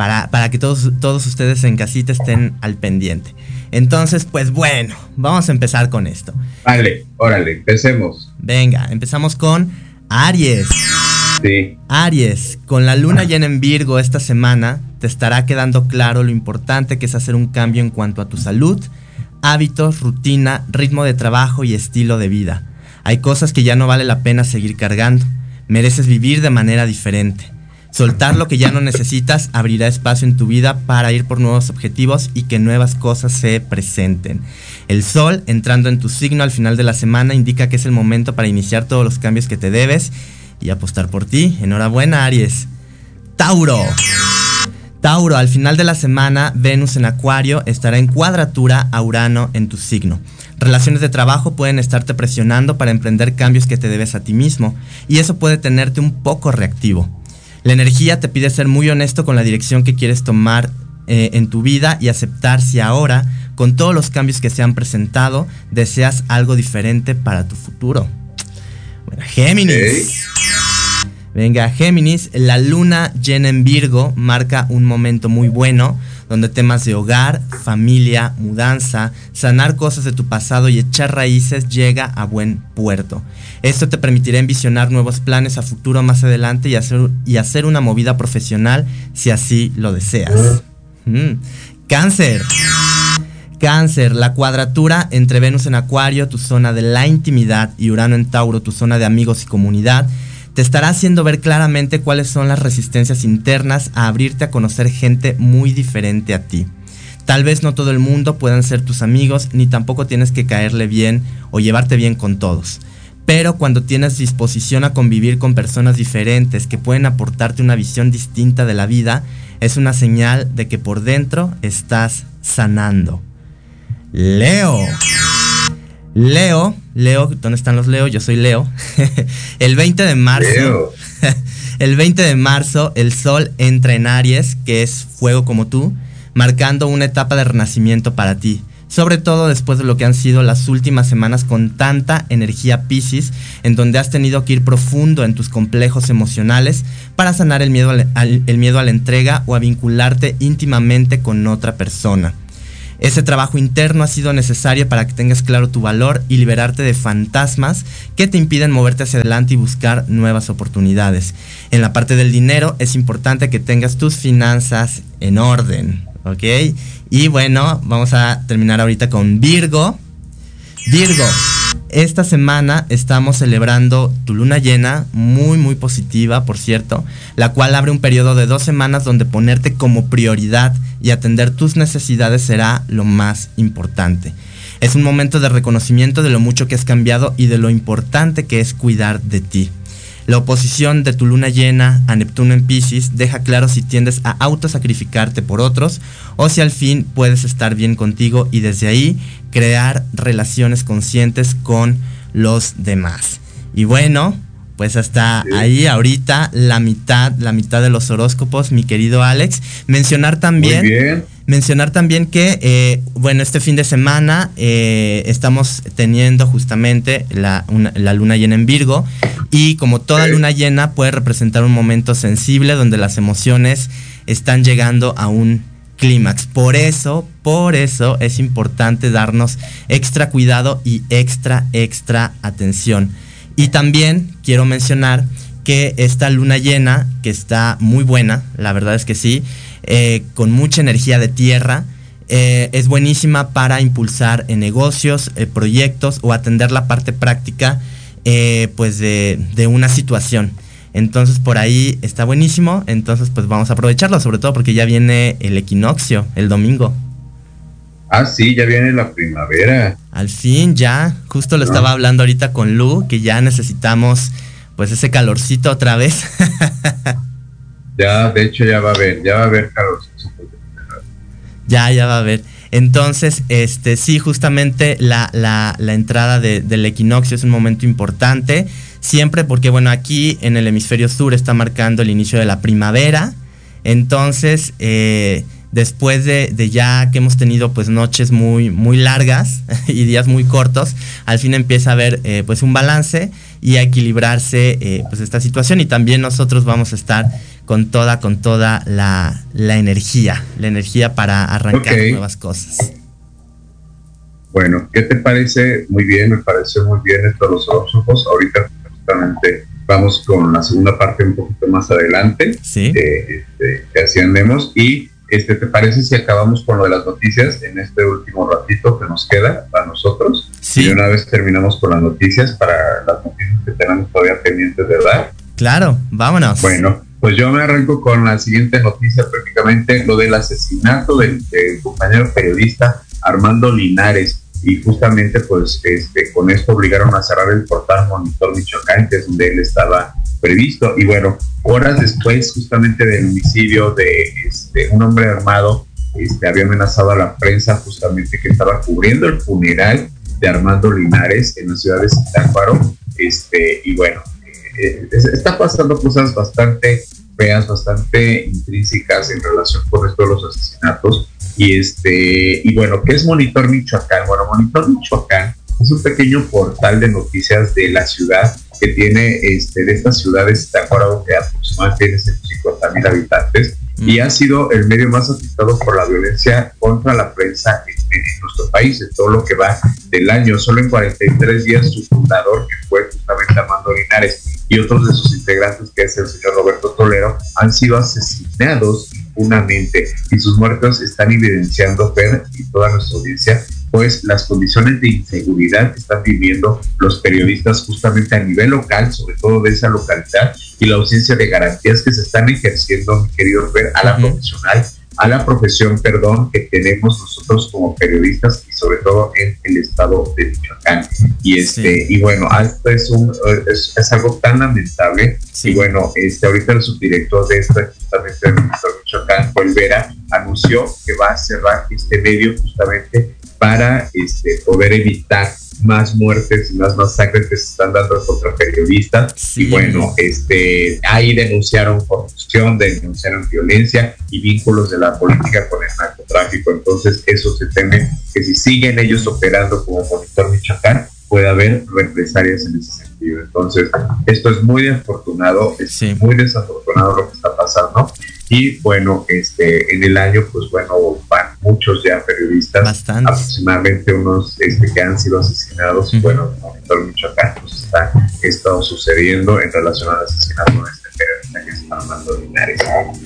para, para que todos, todos ustedes en casita estén al pendiente. Entonces, pues bueno, vamos a empezar con esto. Vale, órale, empecemos. Venga, empezamos con Aries. Sí. Aries, con la luna llena en Virgo esta semana, te estará quedando claro lo importante que es hacer un cambio en cuanto a tu salud, hábitos, rutina, ritmo de trabajo y estilo de vida. Hay cosas que ya no vale la pena seguir cargando. Mereces vivir de manera diferente. Soltar lo que ya no necesitas abrirá espacio en tu vida para ir por nuevos objetivos y que nuevas cosas se presenten. El sol entrando en tu signo al final de la semana indica que es el momento para iniciar todos los cambios que te debes y apostar por ti. Enhorabuena, Aries. Tauro. Tauro, al final de la semana, Venus en Acuario estará en cuadratura a Urano en tu signo. Relaciones de trabajo pueden estarte presionando para emprender cambios que te debes a ti mismo, y eso puede tenerte un poco reactivo. La energía te pide ser muy honesto con la dirección que quieres tomar eh, en tu vida y aceptar si ahora, con todos los cambios que se han presentado, deseas algo diferente para tu futuro. Bueno, Géminis. Venga, Géminis, la luna llena en Virgo marca un momento muy bueno donde temas de hogar, familia, mudanza, sanar cosas de tu pasado y echar raíces llega a buen puerto. Esto te permitirá envisionar nuevos planes a futuro más adelante y hacer, y hacer una movida profesional si así lo deseas. Mm. Cáncer. Cáncer, la cuadratura entre Venus en Acuario, tu zona de la intimidad, y Urano en Tauro, tu zona de amigos y comunidad, te estará haciendo ver claramente cuáles son las resistencias internas a abrirte a conocer gente muy diferente a ti. Tal vez no todo el mundo puedan ser tus amigos, ni tampoco tienes que caerle bien o llevarte bien con todos. Pero cuando tienes disposición a convivir con personas diferentes que pueden aportarte una visión distinta de la vida, es una señal de que por dentro estás sanando. Leo. Leo, Leo, ¿dónde están los Leo? Yo soy Leo. el 20 de marzo. el 20 de marzo el sol entra en Aries, que es fuego como tú, marcando una etapa de renacimiento para ti. sobre todo después de lo que han sido las últimas semanas con tanta energía Pisces, en donde has tenido que ir profundo en tus complejos emocionales para sanar el miedo, al, el miedo a la entrega o a vincularte íntimamente con otra persona. Ese trabajo interno ha sido necesario para que tengas claro tu valor y liberarte de fantasmas que te impiden moverte hacia adelante y buscar nuevas oportunidades. En la parte del dinero es importante que tengas tus finanzas en orden, ¿ok? Y bueno, vamos a terminar ahorita con Virgo. Virgo, esta semana estamos celebrando tu luna llena, muy muy positiva, por cierto, la cual abre un periodo de dos semanas donde ponerte como prioridad y atender tus necesidades será lo más importante. Es un momento de reconocimiento de lo mucho que has cambiado y de lo importante que es cuidar de ti. La oposición de tu luna llena a Neptuno en Pisces deja claro si tiendes a autosacrificarte por otros o si al fin puedes estar bien contigo y desde ahí crear relaciones conscientes con los demás. Y bueno, pues hasta ahí ahorita la mitad, la mitad de los horóscopos, mi querido Alex. Mencionar también, mencionar también que, eh, bueno, este fin de semana eh, estamos teniendo justamente la, la, luna llena en Virgo y como toda luna llena puede representar un momento sensible donde las emociones están llegando a un clímax. Por eso, por eso es importante darnos extra cuidado y extra, extra atención. Y también quiero mencionar que esta luna llena, que está muy buena, la verdad es que sí, eh, con mucha energía de tierra, eh, es buenísima para impulsar en negocios, eh, proyectos o atender la parte práctica pues de, de una situación. Entonces por ahí está buenísimo. Entonces pues vamos a aprovecharlo, sobre todo porque ya viene el equinoccio el domingo. Ah, sí, ya viene la primavera. Al fin, ya. Justo lo estaba hablando ahorita con Lu, que ya necesitamos pues ese calorcito otra vez. ya, de hecho ya va a haber, ya va a haber calorcito. Ya, ya va a haber. Entonces, este, sí, justamente la, la, entrada del equinoccio es un momento importante siempre porque, bueno, aquí en el hemisferio sur está marcando el inicio de la primavera, entonces, eh, después de, ya que hemos tenido pues noches muy, muy largas y días muy cortos, al fin empieza a haber eh, pues un balance y a equilibrarse eh, pues esta situación. Y también nosotros vamos a estar con toda, con toda la, energía, la energía para arrancar nuevas cosas. Bueno, ¿qué te parece? Muy bien, me parece muy bien esto los ojos. Ahorita vamos con la segunda parte un poquito más adelante. Sí. Eh, este, que así andemos. Y este, ¿te parece si acabamos con lo de las noticias en este último ratito que nos queda para nosotros? Sí. Y una vez terminamos con las noticias para las noticias que tenemos todavía pendientes de dar. Claro, vámonos. Bueno, pues yo me arranco con la siguiente noticia, prácticamente lo del asesinato del compañero periodista Armando Linares y justamente pues este, con esto obligaron a cerrar el portal Monitor Michoacán, que es donde él estaba previsto. Y bueno, horas después justamente del homicidio de este, un hombre armado, este, había amenazado a la prensa justamente que estaba cubriendo el funeral de Armando Linares en la ciudad de Zitácuaro. Este, y bueno, eh, está pasando cosas bastante feas, bastante intrínsecas en relación con esto de los asesinatos y este, y bueno, ¿qué es Monitor Michoacán? Bueno, Monitor Michoacán es un pequeño portal de noticias de la ciudad que tiene este, de estas ciudades, de acuerdo que aproximadamente tiene 150 mil habitantes y ha sido el medio más afectado por la violencia contra la prensa en, nuestro país, en todo lo que va del año. Solo en 43 días su fundador, que fue justamente Armando Linares, y otros de sus integrantes, que es el señor Roberto Tolero, han sido asesinados impunemente y sus muertos están evidenciando, Fer y toda nuestra audiencia, pues las condiciones de inseguridad que están viviendo los periodistas justamente a nivel local, sobre todo de esa localidad, y la ausencia de garantías que se están ejerciendo, mi querido Fer, a la profesional a la profesión, perdón, que tenemos nosotros como periodistas y sobre todo en el estado de Michoacán. Y este, y bueno, esto es un es, algo tan lamentable. Y bueno, este ahorita el subdirector de esto, justamente el ministro de Michoacán, Olvera, anunció que va a cerrar este medio justamente para este poder evitar más muertes y más masacres que se están dando contra periodistas. Y bueno, este, ahí denunciaron corrupción, denunciaron violencia y vínculos de la política con el narcotráfico. Entonces, eso se teme que si siguen ellos operando como Monitor Michoacán, puede haber represalias en ese sentido. Entonces, esto es muy desafortunado, es muy desafortunado lo que está pasando. Y bueno, este, en el año, pues bueno, van muchos ya periodistas, aproximadamente unos este, que han sido asesinados. Bueno, el monitor Michoacán pues está estado sucediendo en relación al asesinato de este periodista que se está Armando Linares.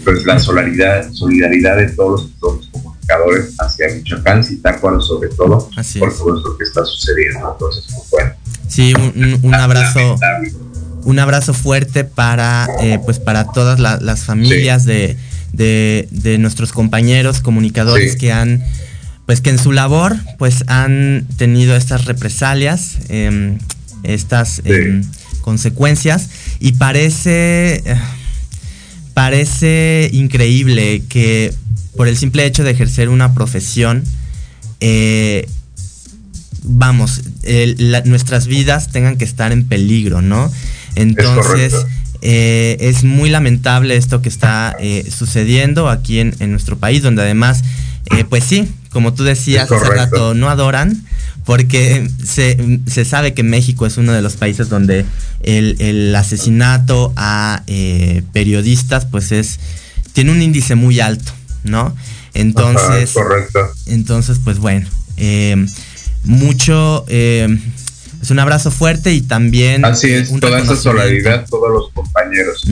Pues la solidaridad, solidaridad de todos los, comunicadores hacia Michoacán, Zitácuaro sobre todo, por todo esto que está sucediendo. Entonces, pues bueno. Sí, un, un abrazo un abrazo fuerte para, eh, pues para todas las familias de, nuestros compañeros comunicadores que han, pues que en su labor, pues han tenido estas represalias, em, estas em, consecuencias. Y parece, parece increíble que por el simple hecho de ejercer una profesión, eh, vamos, nuestras vidas tengan que estar en peligro, ¿no? Entonces, eh, es, muy lamentable esto que está eh, sucediendo aquí en, nuestro país, donde además, eh, pues sí, como tú decías hace rato, no adoran, porque se, sabe que México es uno de los países donde el, asesinato a periodistas, pues es, tiene un índice muy alto, ¿no? Entonces, entonces pues bueno, mucho es un abrazo fuerte y también. Así es, toda esa solidaridad, todos los compañeros.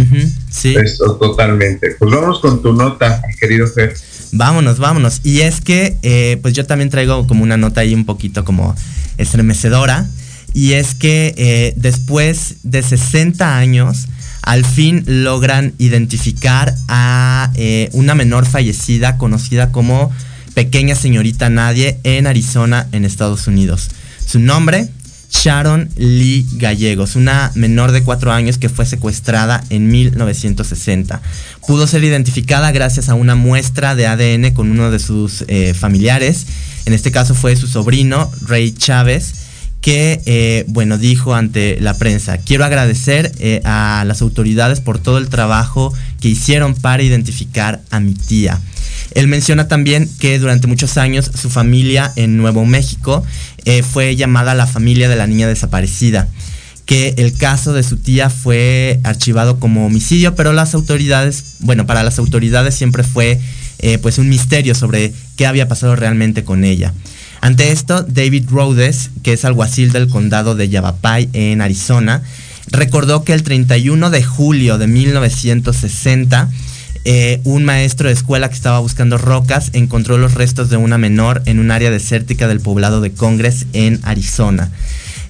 sí. Esto, totalmente. Pues vamos con tu nota, querido Fer. Vámonos, vámonos. Y es que, eh, pues yo también traigo como una nota ahí un poquito como estremecedora. Y es que eh, después de 60 años, al fin logran identificar a eh, una menor fallecida conocida como Pequeña Señorita Nadie en Arizona, en Estados Unidos. Su nombre, Sharon Lee Gallegos, una menor de cuatro años que fue secuestrada en 1960. Pudo ser identificada gracias a una muestra de ADN con uno de sus eh, familiares. En este caso fue su sobrino, Ray Chávez, que, eh, bueno, dijo ante la prensa, quiero agradecer eh, a las autoridades por todo el trabajo que hicieron para identificar a mi tía. Él menciona también que durante muchos años su familia en Nuevo México eh, fue llamada la familia de la niña desaparecida que el caso de su tía fue archivado como homicidio, pero las autoridades, bueno, para las autoridades siempre fue eh, pues un misterio sobre qué había pasado realmente con ella. Ante esto, David Rhodes, que es alguacil del condado de Yavapai en Arizona, recordó que el 31 de julio de 1960 eh, un maestro de escuela que estaba buscando rocas encontró los restos de una menor en un área desértica del poblado de Congress en Arizona.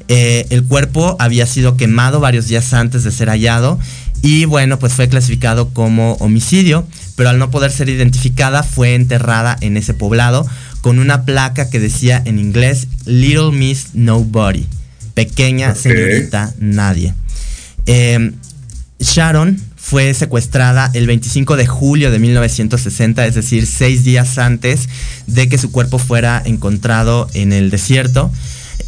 Eh, el cuerpo había sido quemado varios días antes de ser hallado y bueno, pues fue clasificado como homicidio, pero al no poder ser identificada fue enterrada en ese poblado con una placa que decía en inglés Little Miss Nobody, pequeña señorita nadie. Eh, Sharon fue secuestrada el 25 de julio de 1960, es decir, seis días antes de que su cuerpo fuera encontrado en el desierto.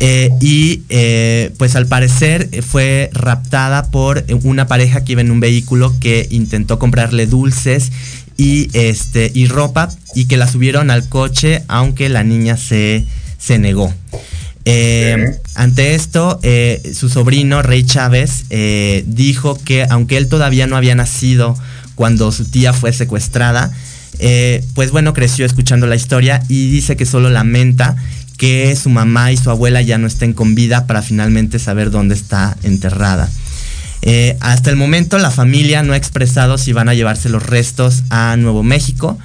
Eh, y eh, pues al parecer fue raptada por una pareja que iba en un vehículo que intentó comprarle dulces y, este, y ropa y que la subieron al coche aunque la niña se, se negó. Eh, ante esto, eh, su sobrino, Rey Chávez, eh, dijo que aunque él todavía no había nacido cuando su tía fue secuestrada, pues bueno, creció escuchando la historia y dice que solo lamenta que su mamá y su abuela ya no estén con vida para finalmente saber dónde está enterrada. hasta el momento la familia no ha expresado si van a llevarse los restos a Nuevo México.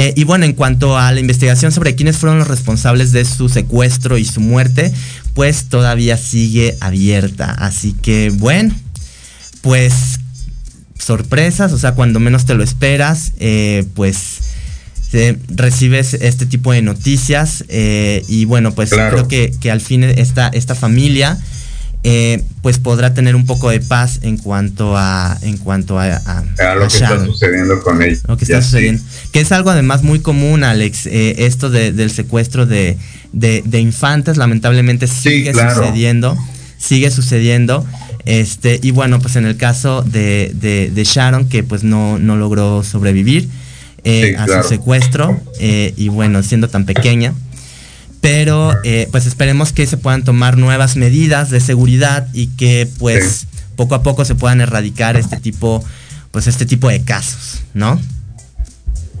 Eh, y bueno, en cuanto a la investigación sobre quiénes fueron los responsables de su secuestro y su muerte, pues todavía sigue abierta. Así que bueno, pues sorpresas, o sea, cuando menos te lo esperas, eh, pues recibes este tipo de noticias eh, y bueno, pues creo que, que, al fin esta, esta familia eh, pues podrá tener un poco de paz en cuanto a en cuanto a, lo que está sucediendo con ella lo que está sucediendo que es algo además muy común Alex eh, esto del secuestro de, de, de infantes, lamentablemente sigue sucediendo, sigue sucediendo. Este, y bueno, pues en el caso de, de, Sharon, que pues no, no logró sobrevivir eh, a su secuestro, eh, y bueno, siendo tan pequeña. Pero eh, pues esperemos que se puedan tomar nuevas medidas de seguridad y que pues poco a poco se puedan erradicar este tipo, pues este tipo de casos, ¿no?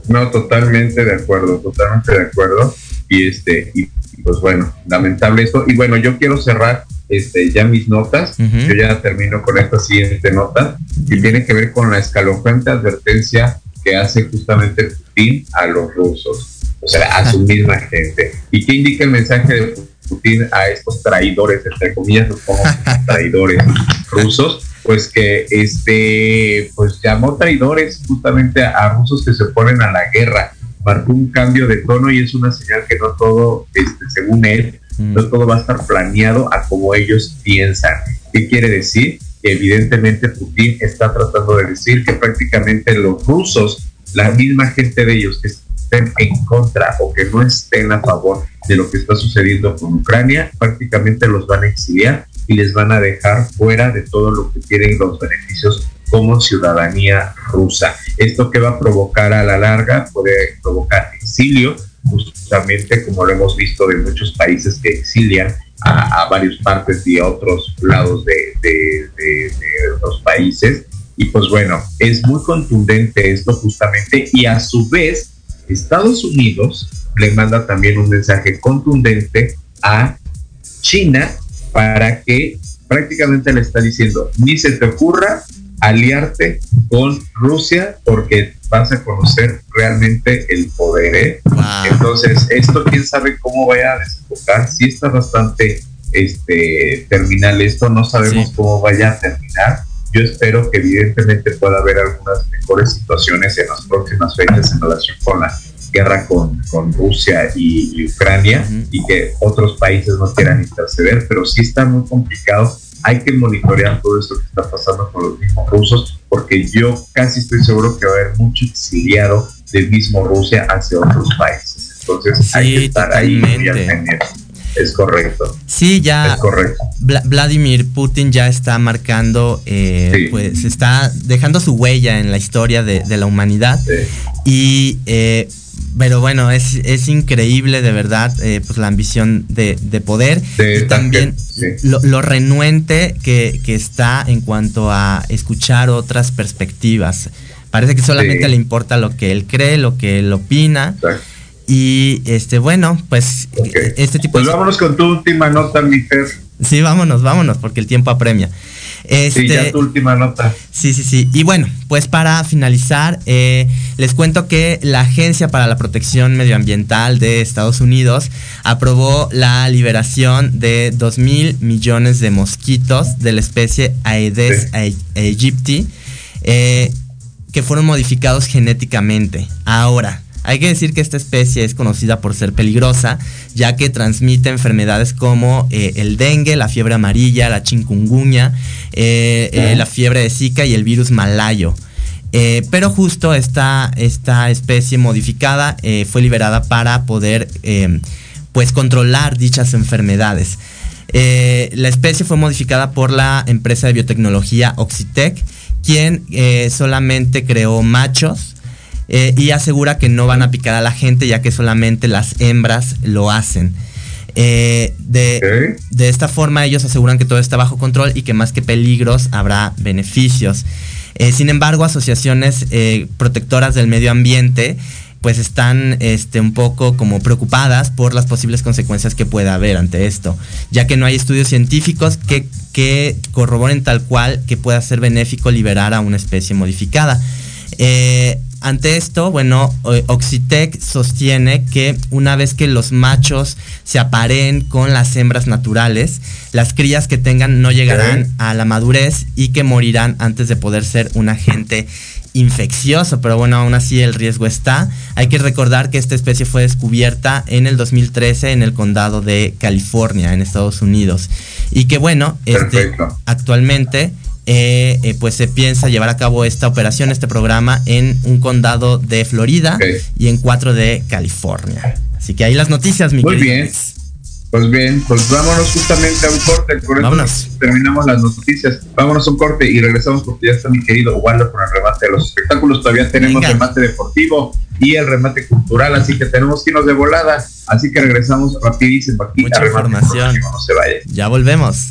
No, totalmente de acuerdo, totalmente de acuerdo. Y este, y pues bueno, lamentable esto. Y bueno, yo quiero cerrar este, ya mis notas. Yo ya termino con esta siguiente nota, y tiene que ver con la escalofriante advertencia que hace justamente Putin a los rusos, o sea, a su misma gente. ¿Y qué indica el mensaje de Putin a estos traidores, entre comillas, los como traidores rusos? Pues que este, pues llamó traidores justamente a rusos que se ponen a la guerra marcó un cambio de tono y es una señal que no todo, este, según él, mm. no todo va a estar planeado a como ellos piensan. ¿Qué quiere decir? Que evidentemente Putin está tratando de decir que prácticamente los rusos, la misma gente de ellos que estén en contra o que no estén a favor de lo que está sucediendo con Ucrania, prácticamente los van a exiliar y les van a dejar fuera de todo lo que quieren los beneficios como ciudadanía rusa. Esto que va a provocar a la larga puede provocar exilio, justamente como lo hemos visto de muchos países que exilian a, varias partes y a otros lados de, los países. Y pues bueno, es muy contundente esto justamente y a su vez Estados Unidos le manda también un mensaje contundente a China para que prácticamente le está diciendo, ni se te ocurra aliarte con Rusia porque vas a conocer realmente el poder. ¿eh? Entonces, esto quién sabe cómo vaya a desembocar. Sí está bastante este, terminal esto, no sabemos cómo vaya a terminar. Yo espero que evidentemente pueda haber algunas mejores situaciones en las próximas fechas en relación con la guerra con, con Rusia y, Ucrania y que otros países no quieran interceder, pero sí está muy complicado. Hay que monitorear todo esto que está pasando con los mismos rusos, porque yo casi estoy seguro que va a haber mucho exiliado del mismo Rusia hacia otros países. Entonces hay que estar ahí muy Es correcto. Sí, ya. Es correcto. Vladimir Putin ya está marcando, eh, pues está dejando su huella en la historia de, la humanidad. Y eh, pero bueno, es, es increíble de verdad eh, pues la ambición de, poder y también lo, renuente que, está en cuanto a escuchar otras perspectivas. Parece que solamente le importa lo que él cree, lo que él opina. Y este, bueno, pues este tipo pues vámonos con tu última nota, mi Fer. Sí, vámonos, vámonos, porque el tiempo apremia. Este, sí, ya tu última nota. Sí, sí, sí. Y bueno, pues para finalizar, eh, les cuento que la Agencia para la Protección Medioambiental de Estados Unidos aprobó la liberación de 2 mil millones de mosquitos de la especie Aedes aegypti eh, que fueron modificados genéticamente. Ahora, hay que decir que esta especie es conocida por ser peligrosa, ya que transmite enfermedades como eh, el dengue, la fiebre amarilla, la chikungunya, eh, eh, la fiebre de Zika y el virus malayo. pero justo esta, esta especie modificada fue liberada para poder pues controlar dichas enfermedades. la especie fue modificada por la empresa de biotecnología Oxitec, quien solamente creó machos eh, y asegura que no van a picar a la gente ya que solamente las hembras lo hacen. Eh, de, esta forma ellos aseguran que todo está bajo control y que más que peligros habrá beneficios. Eh, sin embargo, asociaciones protectoras del medio ambiente pues están este, un poco como preocupadas por las posibles consecuencias que pueda haber ante esto, ya que no hay estudios científicos que, que corroboren tal cual que pueda ser benéfico liberar a una especie modificada. Ante esto, bueno, Oxitec sostiene que una vez que los machos se aparen con las hembras naturales, las crías que tengan no llegarán a la madurez y que morirán antes de poder ser un agente infeccioso, pero bueno, aún así el riesgo está. Hay que recordar que esta especie fue descubierta en el 2013 en el condado de California, en Estados Unidos. Y que bueno, este, actualmente eh, eh, pues se piensa llevar a cabo esta operación, este programa, en un condado de Florida y en cuatro de California. Así que ahí las noticias, mi Muy bien. Pues bien, pues vámonos justamente a un corte. Con vámonos. terminamos las noticias. Vámonos a un corte y regresamos porque ya está mi querido Waldo con el remate de los espectáculos. Todavía tenemos remate deportivo y el remate cultural, así que tenemos que irnos de volada. Así que regresamos rapidísimo aquí Mucha información. No se vaya. Ya volvemos.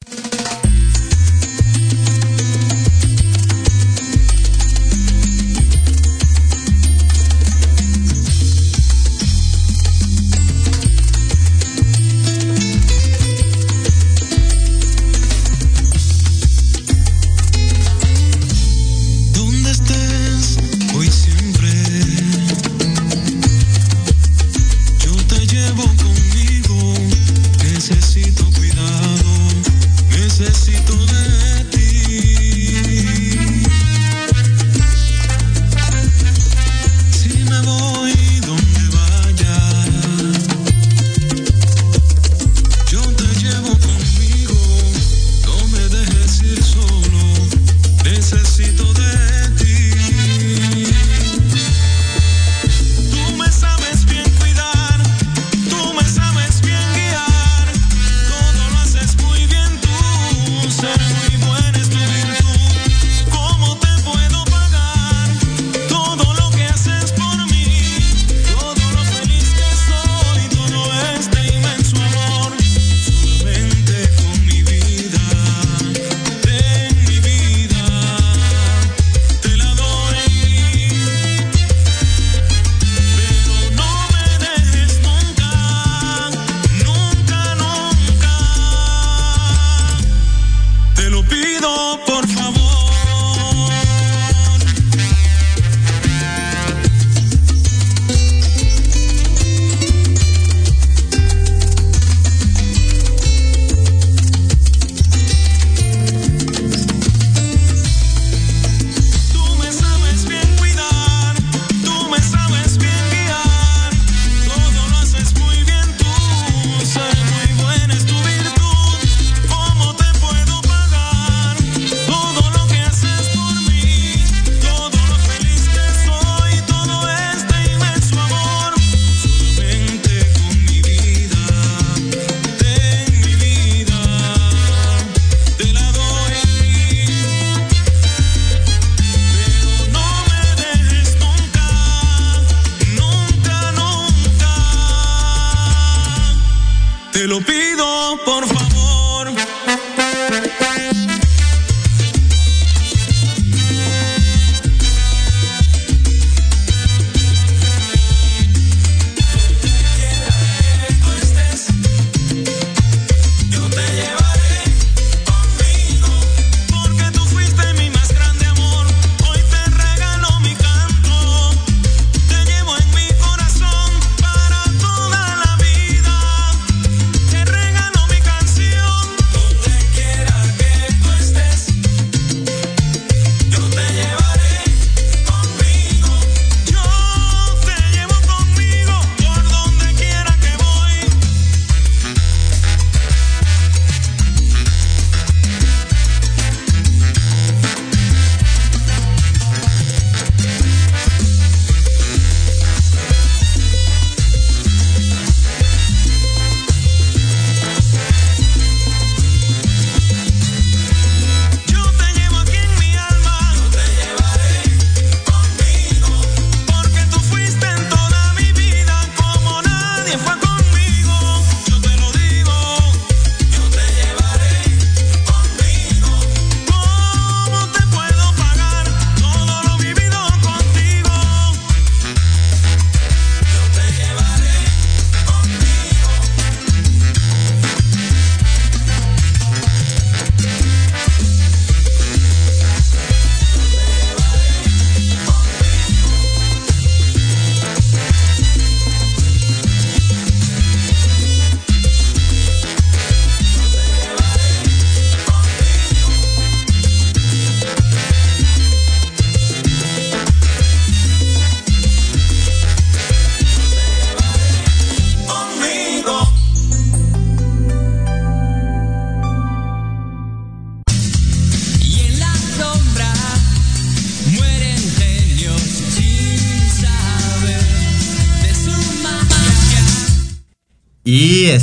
Te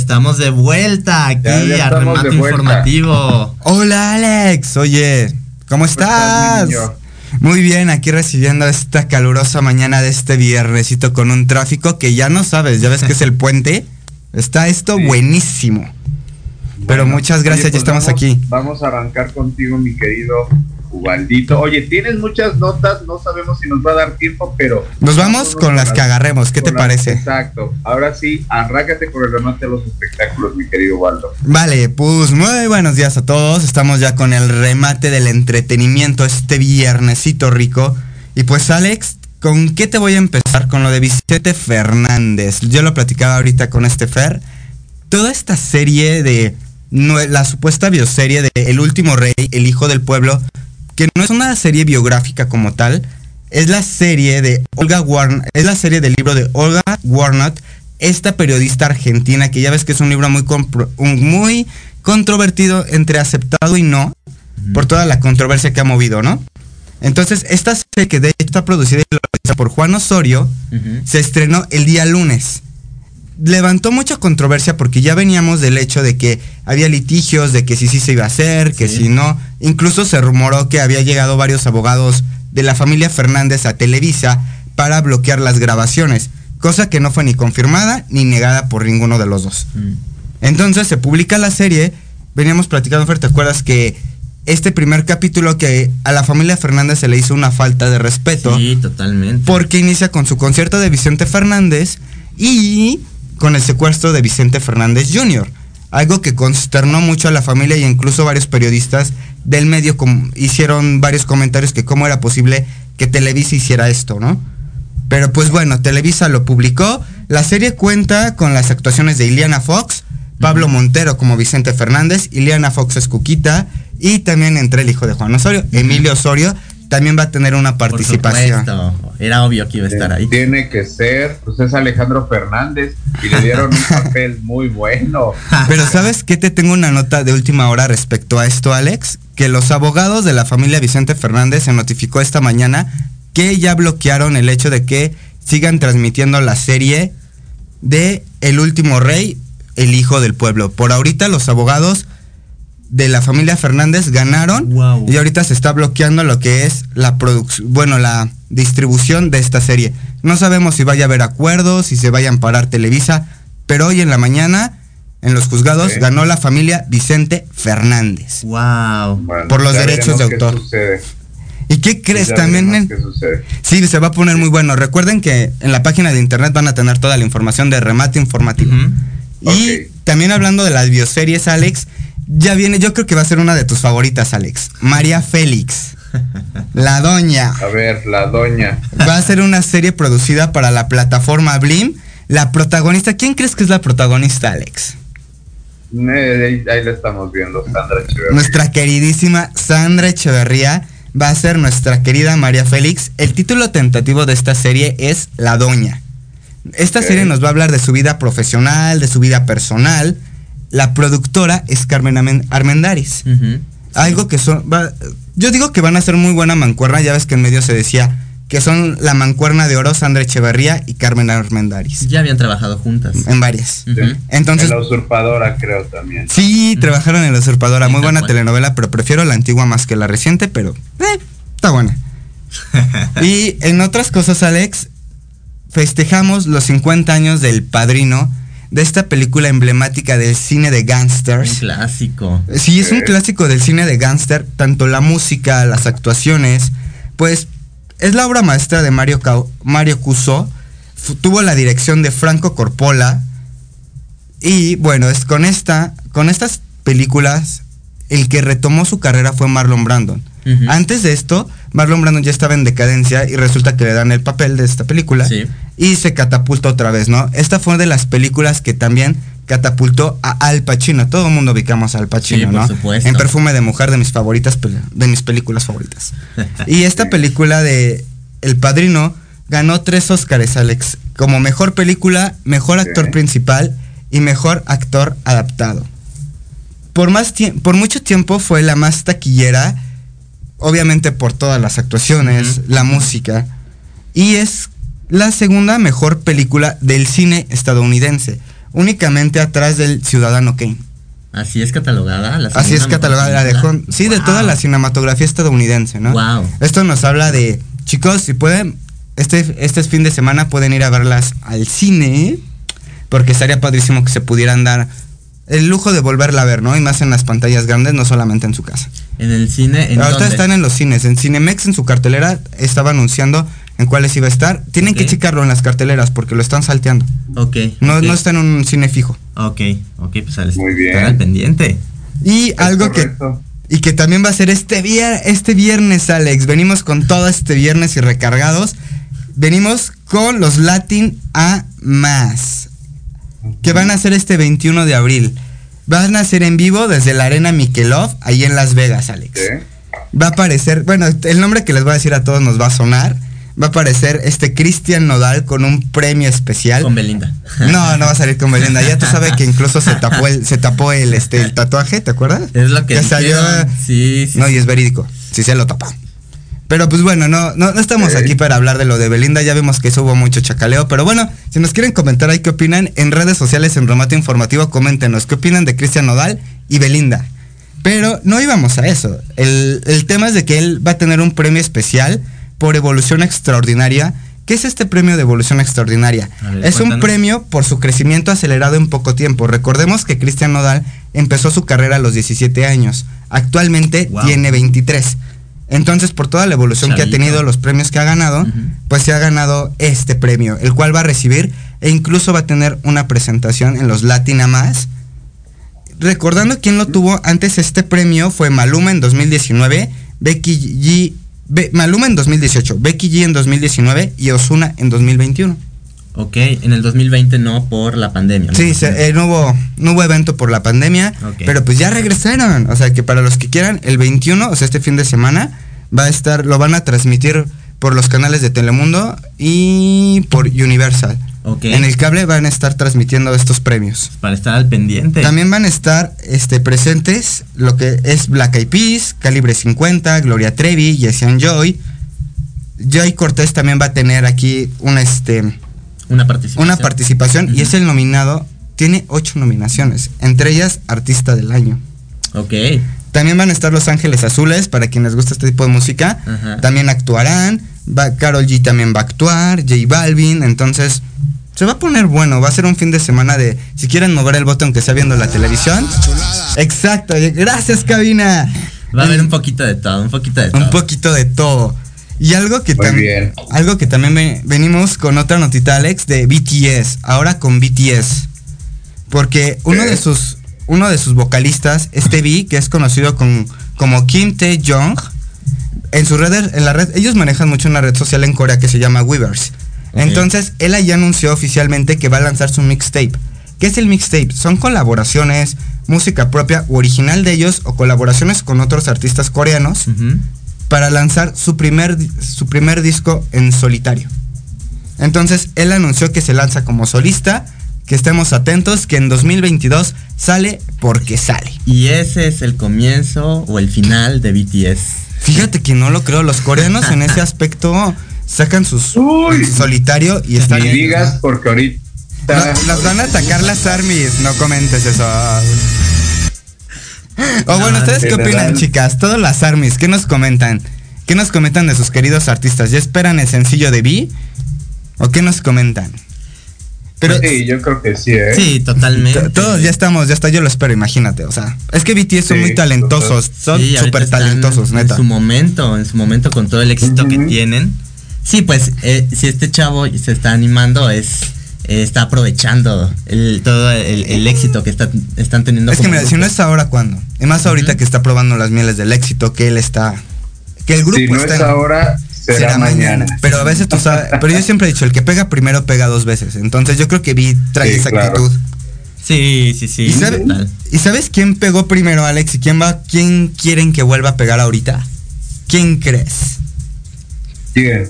estamos de vuelta aquí Ya, ya a estamos Remate. Informativo. Hola Alex, oye, ¿cómo estás, estás? Muy bien, aquí recibiendo esta calurosa mañana de este viernesito con un tráfico que ya no sabes, ya ves que es el puente. Está esto Sí. buenísimo. Pero muchas gracias, oye, ya estamos vamos- aquí. Vamos a arrancar contigo, mi querido Ubaldito. Oye, tienes muchas notas, no sabemos si nos va a dar tiempo, pero... Nos vamos con las que agarremos, ¿qué te las- parece? Exacto. Ahora sí, arráncate con el remate de los espectáculos, mi querido Ubaldo. Vale, pues muy buenos días a todos. Estamos ya con el remate del entretenimiento este viernesito rico. Y pues Alex, ¿con qué te voy a empezar? Con lo de Vicente Fernández. Yo lo platicaba ahorita con este Fer. Toda esta serie de la supuesta bioserie de El último rey, el hijo del pueblo, que no es una serie biográfica como tal, es la serie de Olga Warn, es la serie del libro de Olga Warnot, esta periodista argentina que ya ves que es un libro muy muy controvertido entre aceptado y no por toda la controversia que ha movido, ¿no? Entonces, esta serie que de hecho está producida y realizada por Juan Osorio, se estrenó el día lunes. Levantó mucha controversia porque ya veníamos del hecho de que había litigios, de que si sí se iba a hacer, que si no. Incluso se rumoró que había llegado varios abogados de la familia Fernández a Televisa para bloquear las grabaciones, cosa que no fue ni confirmada ni negada por ninguno de los dos. Entonces se publica la serie, veníamos platicando, Fer, ¿te acuerdas que este primer capítulo que a la familia Fernández se le hizo una falta de respeto? Sí, totalmente. Porque inicia con su concierto de Vicente Fernández y con el secuestro de Vicente Fernández Jr. Algo que consternó mucho a la familia y incluso varios periodistas del medio hicieron varios comentarios que cómo era posible que Televisa hiciera esto, ¿no? Pero pues bueno, Televisa lo publicó. La serie cuenta con las actuaciones de Iliana Fox, Pablo Montero como Vicente Fernández, Iliana Fox es Cuquita y también entre el hijo de Juan Osorio, Emilio Osorio, también va a tener una Por participación. supuesto. Era obvio que iba a estar ahí. Tiene que ser, pues es Alejandro Fernández y le dieron un papel muy bueno. Pero ¿sabes qué? Te tengo una nota de última hora respecto a esto, Alex. Que los abogados de la familia Vicente Fernández se notificó esta mañana que ya bloquearon el hecho de que sigan transmitiendo la serie de El último rey, el hijo del pueblo. Por ahorita los abogados de la familia Fernández ganaron Wow. y ahorita se está bloqueando lo que es la producción, bueno, la distribución de esta serie. No sabemos si vaya a haber acuerdos, si se vaya a amparar Televisa, pero hoy en la mañana en los juzgados ganó la familia Vicente Fernández. Wow. Bueno, Por los derechos de qué autor. sucede. ¿Y qué crees Ya también? en- qué. Sí, se va a poner muy bueno. Recuerden que en la página de internet van a tener toda la información de remate informativo. Y también hablando de las bioseries, Alex, ya viene, yo creo que va a ser una de tus favoritas, Alex. María Félix. La doña. A ver, la doña. Va a ser una serie producida para la plataforma Blim. La protagonista, ¿quién crees que es la protagonista, Alex? Eh, ahí, ahí la estamos viendo, Sandra Echeverría. Nuestra queridísima Sandra Echeverría va a ser nuestra querida María Félix. El título tentativo de esta serie es La Doña. Esta serie nos va a hablar de su vida profesional, de su vida personal. La productora es Carmen Amen- Armendáriz. Ujú. Algo que son... va- yo digo que van a ser muy buena mancuerna. Ya ves que en medio se decía que son la mancuerna de oro Sandra Echeverría y Carmen Armendáriz. Ya habían trabajado juntas. En varias. Entonces, En la usurpadora, creo también. Sí, trabajaron en La Usurpadora, Sí, muy buena telenovela, pero prefiero la antigua más que la reciente, pero eh, está buena. y en otras cosas, Alex, festejamos los 50 años del padrino de esta película emblemática del cine de Un gangsters. clásico. Sí, es un clásico del cine de gángster, tanto la música, las actuaciones, pues es la obra maestra de Mario, Cau- Mario Cuso, tuvo la dirección de Franco Corpola, y bueno, es con esta, con estas películas, el que retomó su carrera fue Marlon Brandon. Antes de esto, Marlon Brandon ya estaba en decadencia y resulta que le dan el papel de esta película Sí. Y se catapulta otra vez, ¿no? Esta fue de las películas que también catapultó a Al Pacino. Todo el mundo ubicamos a Al Pacino, Sí, por ¿no? supuesto. En Perfume de Mujer, de mis favoritas, de mis películas favoritas. y esta película de El Padrino ganó tres Óscares, Alex, como mejor película, mejor actor principal y mejor actor adaptado. Por, más tie- por mucho tiempo fue la más taquillera, obviamente por todas las actuaciones, la música, y es la segunda mejor película del cine estadounidense. únicamente atrás del Ciudadano Kane. Así es catalogada. La Así es catalogada la de. Hon- sí, de toda la cinematografía estadounidense, ¿no? Wow. Esto nos habla de, chicos, si pueden, este, este fin de semana pueden ir a verlas al cine, porque estaría padrísimo que se pudieran dar el lujo de volverla a ver, ¿no? Y más en las pantallas grandes, no solamente en su casa. En el cine. ¿en Ahorita dónde? están en los cines, en Cinemex en su cartelera estaba anunciando en cuáles iba a estar. Tienen que checarlo en las carteleras porque lo están salteando. Ok. No, no está en un cine fijo. Ok, ok, pues al, Muy bien. estar al pendiente. Y algo que y que también va a ser este, vier- este viernes, Alex. Venimos con todo este viernes y recargados. Venimos con los Latin A más. Que van a ser este 21 de abril. Van a ser en vivo desde la Arena Mikelov, ahí en Las Vegas, Alex. ¿Qué? Va a aparecer, bueno, el nombre que les voy a decir a todos nos va a sonar. Va a aparecer este Cristian Nodal con un premio especial. Con Belinda. No, no va a salir con Belinda. Ya tú sabes que incluso se tapó el, se tapó el, este, el tatuaje, ¿te acuerdas? Es lo que, Que salió. Sí, sí. No, y es verídico. Sí se lo tapó. Pero pues bueno, no, no, no estamos Ok. aquí para hablar de lo de Belinda. Ya vimos que eso hubo mucho chacaleo. Pero bueno, si nos quieren comentar ahí qué opinan en redes sociales, en Remate Informativo, coméntenos qué opinan de Cristian Nodal y Belinda. Pero no íbamos a eso. El, el tema es de que él va a tener un premio especial por evolución extraordinaria. ¿Qué es este premio de evolución extraordinaria? Ver, es un premio por su crecimiento acelerado en poco tiempo. Recordemos que Cristian Nodal empezó su carrera a los 17 años. Actualmente Wow. tiene 23. Entonces, por toda la evolución que ha tenido, los premios que ha ganado, pues se ha ganado este premio, el cual va a recibir e incluso va a tener una presentación en los Latina Más. Recordando quién lo tuvo antes este premio fue Maluma en 2019, Becky G, Be- Maluma en 2018, Becky G en 2019 y Osuna en 2021. Ok, en el 2020 no por la pandemia. ¿no? Sí, se- eh, no, hubo, no hubo evento por la pandemia, Ok. pero pues ya regresaron. O sea que para los que quieran, el 21, o sea, este fin de semana, va a estar, lo van a transmitir por los canales de Telemundo y por Universal. Ok. En el cable van a estar transmitiendo estos premios. Para estar al pendiente. También van a estar este, presentes lo que es Black Eyed Peas, Calibre 50, Gloria Trevi, Jesse and Joy. Joy Cortés también va a tener aquí una, este, Una participación. una participación y es el nominado. Tiene ocho nominaciones, entre ellas Artista del Año. Ok. También van a estar Los Ángeles Azules, para quienes gusta este tipo de música. También actuarán. Va, Carol G también va a actuar. J Balvin. Entonces, se va a poner bueno. Va a ser un fin de semana de. Si quieren mover el botón que está viendo la televisión. Exacto. Gracias, cabina. Va a haber un poquito de todo, un poquito de todo. Un poquito de todo. Y algo que Muy también. bien. Algo que también ve- venimos con otra notita, Alex, de BTS. Ahora con BTS. Porque uno ¿Qué? de sus. Uno de sus vocalistas, este B, que es conocido con- como Kim Tae Jong, en sus redes, en la red, ellos manejan mucho una red social en Corea que se llama Weavers. Entonces, él ahí anunció oficialmente que va a lanzar su mixtape. ¿Qué es el mixtape? Son colaboraciones, música propia o original de ellos o colaboraciones con otros artistas coreanos para lanzar su primer, su primer disco en solitario. Entonces, él anunció que se lanza como solista, que estemos atentos, que en 2022 sale porque sale. Y ese es el comienzo o el final de BTS. Fíjate que no lo creo, los coreanos en ese aspecto sacan sus Uy. solitario y están... Ni digas porque ahorita. No, Las van a atacar las armies, no comentes eso. O bueno, No, ¿ustedes qué general. opinan, chicas? Todas las armies, ¿qué nos comentan? ¿Qué nos comentan de sus queridos artistas? ¿Ya esperan el sencillo de B? ¿O qué nos comentan? Pero sí, yo creo que sí, ¿eh? Sí, totalmente. t- todos ya estamos, ya está, yo lo espero, imagínate. O sea, es que BTS son Sí, muy talentosos, son Sí, súper están talentosos, neta. En su momento, en su momento con todo el éxito que tienen. Sí, pues eh, si este chavo se está animando es eh, está aprovechando el, todo el, el éxito que está- están teniendo. Es que mira, si no grupo. es ahora, ¿cuándo? Y más ahorita que está probando las mieles del éxito, que él está. Que el grupo Si no está. es en- ahora, será, mañana. Pero a veces tú sabes. Pero yo siempre he dicho, el que pega primero pega dos veces. Entonces yo creo que vi trae Sí, esa claro. actitud. Sí, sí, sí. ¿Y, sabe-. ¿Y sabes quién pegó primero, Alex? ¿Y quién va, quién quieren que vuelva a pegar ahorita? ¿Quién crees?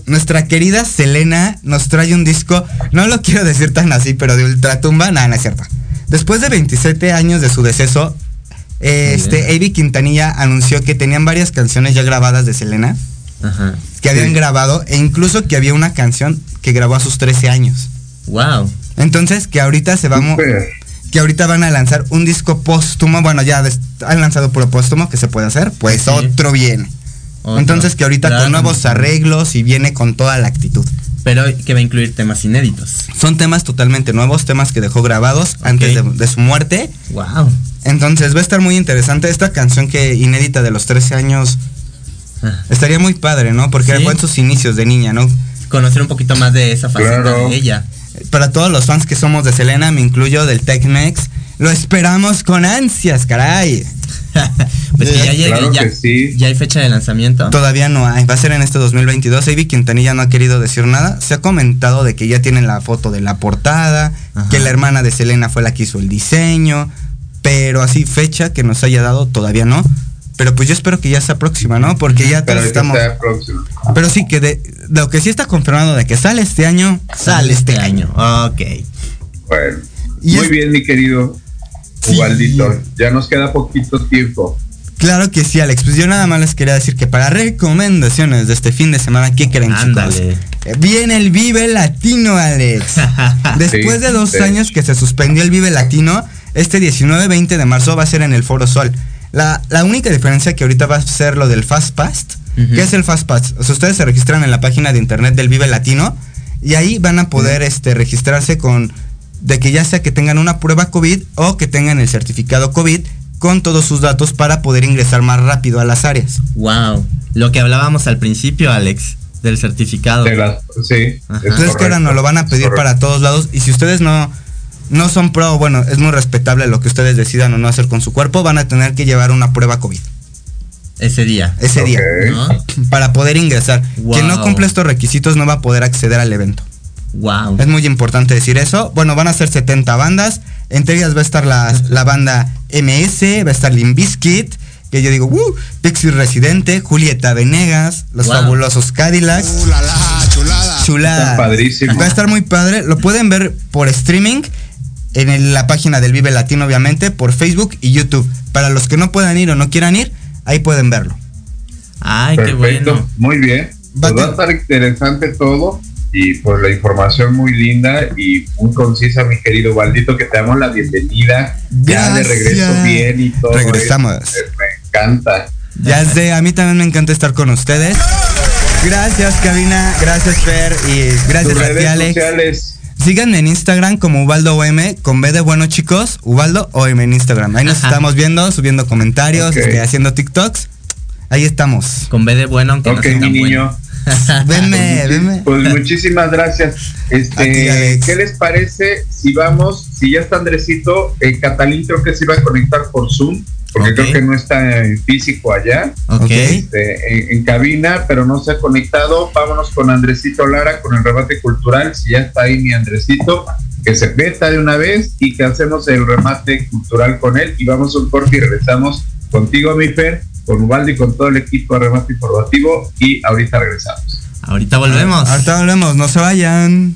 Nuestra querida Selena nos trae un disco, no lo quiero decir tan así, pero de ultratumba, nada, no es cierto. Después de 27 años de su deceso, eh, este. Avi Quintanilla anunció que tenían varias canciones ya grabadas de Selena, Ajá. Que habían Sí. grabado, e incluso que había una canción que grabó a sus 13 años. Wow. Entonces, que ahorita se vamos. Que ahorita van a lanzar un disco póstumo. Bueno, ya han lanzado puro póstumo que se puede hacer. Pues otro viene. Entonces, que ahorita con nuevos arreglos y viene con toda la actitud. Pero que va a incluir temas inéditos. Son temas totalmente nuevos, temas que dejó grabados antes de, su muerte. Wow. Entonces va a estar muy interesante esta canción que inédita de los 13 años. Estaría muy padre, ¿no? Porque fue en sus inicios de niña, ¿no? Conocer un poquito más de esa faceta de ella. Para todos los fans que somos de Selena, me incluyo del Tech-Mex, lo esperamos con ansias, caray. pues ya llega, ya, hay fecha de lanzamiento. Todavía no hay, va a ser en este 2022. Ivy Quintanilla no ha querido decir nada. Se ha comentado de que ya tienen la foto de la portada, que la hermana de Selena fue la que hizo el diseño, pero así fecha que nos haya dado todavía no. Pero pues yo espero que ya sea próxima, ¿no? Porque ya todos estamos. Pero sí que de lo que sí está confirmado de que sale este año, sale, este, este año. Ok. Bueno. Muy bien, mi querido Ubaldito. Ya nos queda poquito tiempo. Claro que sí, Alex. Pues yo nada más les quería decir que para recomendaciones de este fin de semana, ¿qué creen, chicos? Eh, viene el Vive Latino, Alex. Después de dos años que se suspendió el Vive Latino, este 19-20 de marzo va a ser en el Foro Sol. La, única diferencia que ahorita va a ser lo del Fast Pass. ¿Qué es el Fast Pass? O sea, ustedes se registran en la página de internet del Vive Latino y ahí van a poder este, registrarse con de que ya sea que tengan una prueba COVID o que tengan el certificado COVID con todos sus datos para poder ingresar más rápido a las áreas. Wow, lo que hablábamos al principio, Alex, del certificado. sí. Entonces que ahora nos lo van a pedir para todos lados y si ustedes no no son pro, bueno, es muy respetable lo que ustedes decidan o no hacer con su cuerpo, van a tener que llevar una prueba COVID. Ese día. Ese día. Para poder ingresar. Quien no cumple estos requisitos no va a poder acceder al evento. Wow. Es muy importante decir eso. Bueno, van a ser 70 bandas. Entre ellas va a estar la, banda MS, va a estar Limbiskit, que yo digo, uh, Pixie Residente, Julieta Venegas, los fabulosos Cadillacs. Uh, chulada. Chulada. padrísimo. Va a estar muy padre. Lo pueden ver por streaming en la página del Vive Latino, obviamente, por Facebook y YouTube. Para los que no puedan ir o no quieran ir, ahí pueden verlo. Ay, qué bueno. Muy bien. Va, pues va a estar interesante todo y por la información muy linda y muy concisa, mi querido Valdito, que te damos la bienvenida. Ya de regreso bien y todo. Regresamos. me encanta. Ya sé, a mí también me encanta estar con ustedes. Gracias, Cabina. Gracias, Fer. Y gracias a ti, Alex. Síganme en Instagram como Ubaldo OM, con B de bueno, chicos. Ubaldo OM en Instagram. Ahí nos estamos viendo, subiendo comentarios, este, haciendo TikToks. Ahí estamos. Con B de bueno, aunque no sea mi niño. venme, venme. Pues muchísimas gracias. Este, ¿qué les parece si vamos, si ya está Andresito, eh, Catalín creo que se iba a conectar por Zoom, porque creo que no está en físico allá, este, en, cabina, pero no se ha conectado. Vámonos con Andresito Lara, con el remate cultural, si ya está ahí mi Andresito, que se meta de una vez y que hacemos el remate cultural con él y vamos a un corte y regresamos contigo, mi Fer con Ubaldi, con todo el equipo de remate informativo y ahorita regresamos. Ahorita volvemos. Ahorita volvemos, no se vayan.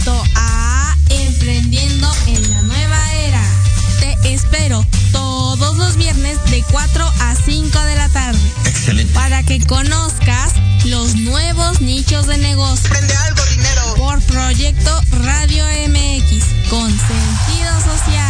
Invito a Emprendiendo en la Nueva Era. Te espero todos los viernes de 4 a 5 de la tarde. Excelente. Para que conozcas los nuevos nichos de negocio. Prende algo, dinero. Por Proyecto Radio MX con sentido social.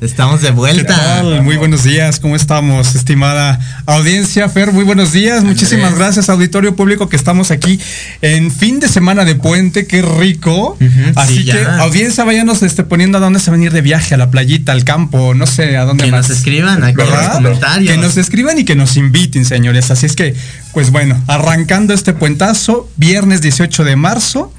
Estamos de vuelta. Muy buenos días, ¿cómo estamos, estimada audiencia? Fer, muy buenos días. Muchísimas gracias, auditorio público, que estamos aquí en fin de semana de puente, qué rico. Así sí, que, ya. audiencia, váyanos este, poniendo a dónde se van a ir de viaje, a la playita, al campo, no sé, a dónde Que más. nos escriban aquí en los ¿Verdad? comentarios. Que nos escriban y que nos inviten, señores. Así es que, pues bueno, arrancando este puentazo, viernes 18 de marzo.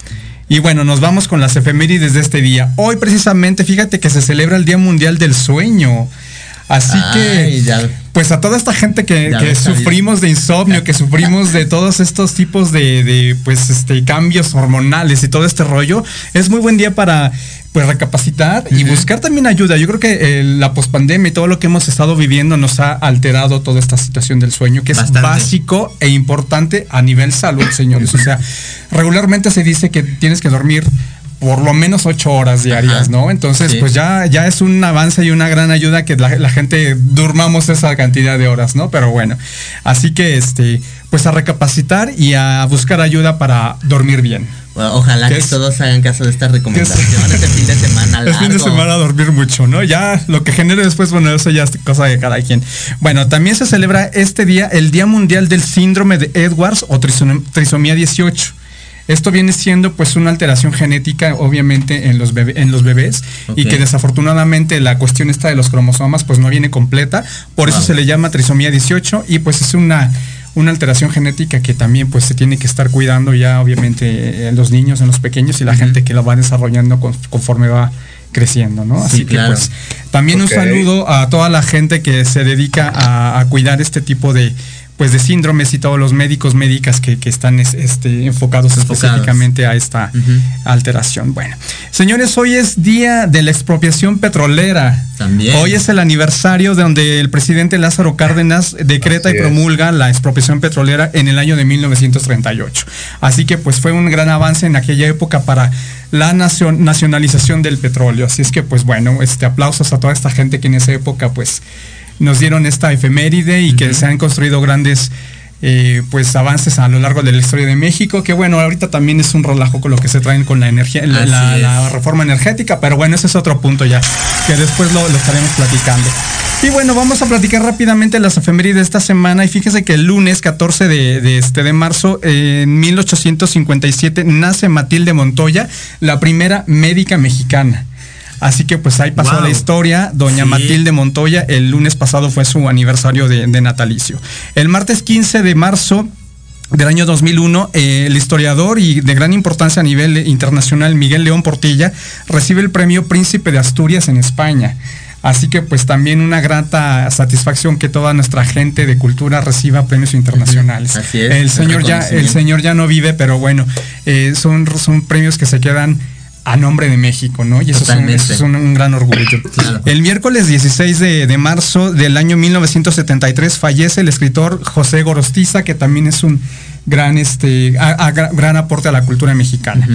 Y bueno, nos vamos con las efemérides de este día. Hoy precisamente, fíjate que se celebra el Día Mundial del Sueño. Así Ay, que, ya. pues a toda esta gente que, que sufrimos de insomnio, que sufrimos de todos estos tipos de, de, pues, este, cambios hormonales y todo este rollo, es muy buen día para, pues, recapacitar y buscar también ayuda. Yo creo que eh, la pospandemia y todo lo que hemos estado viviendo nos ha alterado toda esta situación del sueño, que es básico e importante a nivel salud, señores. O sea, regularmente se dice que tienes que dormir por lo menos ocho horas diarias, Ajá. ¿no? Entonces, Sí. pues ya, ya es un avance y una gran ayuda que la, la gente durmamos esa cantidad de horas, ¿no? Pero bueno, así que este, pues a recapacitar y a buscar ayuda para dormir bien. Ojalá ¿Qué que es? todos hagan caso de esta recomendación este fin de semana El largo. fin de semana a dormir mucho, ¿no? Ya lo que genere después, bueno, eso ya es cosa de cada quien. Bueno, también se celebra este día el Día Mundial del Síndrome de Edwards o trisom- trisomía 18. Esto viene siendo pues una alteración genética obviamente en los, bebé- en los bebés y que desafortunadamente la cuestión esta de los cromosomas pues no viene completa, por eso Wow. se le llama trisomía 18 y pues es una, una alteración genética que también pues se tiene que estar cuidando ya obviamente en los niños, en los pequeños y la gente que lo va desarrollando con- conforme va creciendo, ¿no? Sí, Así que claro. pues también un saludo a toda la gente que se dedica a, a cuidar este tipo de pues de síndromes y todos los médicos médicas que, que están es- este, enfocados, Enfocados. específicamente a esta alteración. Bueno, señores, hoy es día de la expropiación petrolera. También. Hoy es el aniversario de donde el presidente Lázaro Cárdenas decreta Así y es. promulga la expropiación petrolera en el año de 1938. Así que pues fue un gran avance en aquella época para la nacion- nacionalización del petróleo. Así es que pues bueno, este aplausos a toda esta gente que en esa época pues nos dieron esta efeméride y que se han construido grandes eh, pues avances a lo largo de la historia de México, que bueno, ahorita también es un relajo con lo que se traen con la energía, la, reforma energética, pero bueno, ese es otro punto ya, que después lo, lo estaremos platicando. Y bueno, vamos a platicar rápidamente las efemérides de esta semana. Y fíjese que el lunes 14 de, de este, de marzo, eh, en 1857, nace Matilde Montoya, la primera médica mexicana. Así que pues ahí pasó Wow. la historia. Doña Sí. Matilde Montoya, el lunes pasado fue su aniversario de, de natalicio. El martes 15 de marzo del año 2001, eh, el historiador y de gran importancia a nivel internacional, Miguel León Portilla, recibe el premio Príncipe de Asturias en España. Así que pues también una grata satisfacción que toda nuestra gente de cultura reciba premios internacionales. Así es, el el señor ya, el señor ya no vive, pero bueno, eh, son, son premios que se quedan a nombre de México, ¿no? Y eso es, un, Totalmente. eso es un- un gran orgullo. Claro. El miércoles 16 de, de marzo del año 1973 fallece el escritor José Gorostiza, que también es un gran, este, a- a- gra- gran aporte a la cultura mexicana.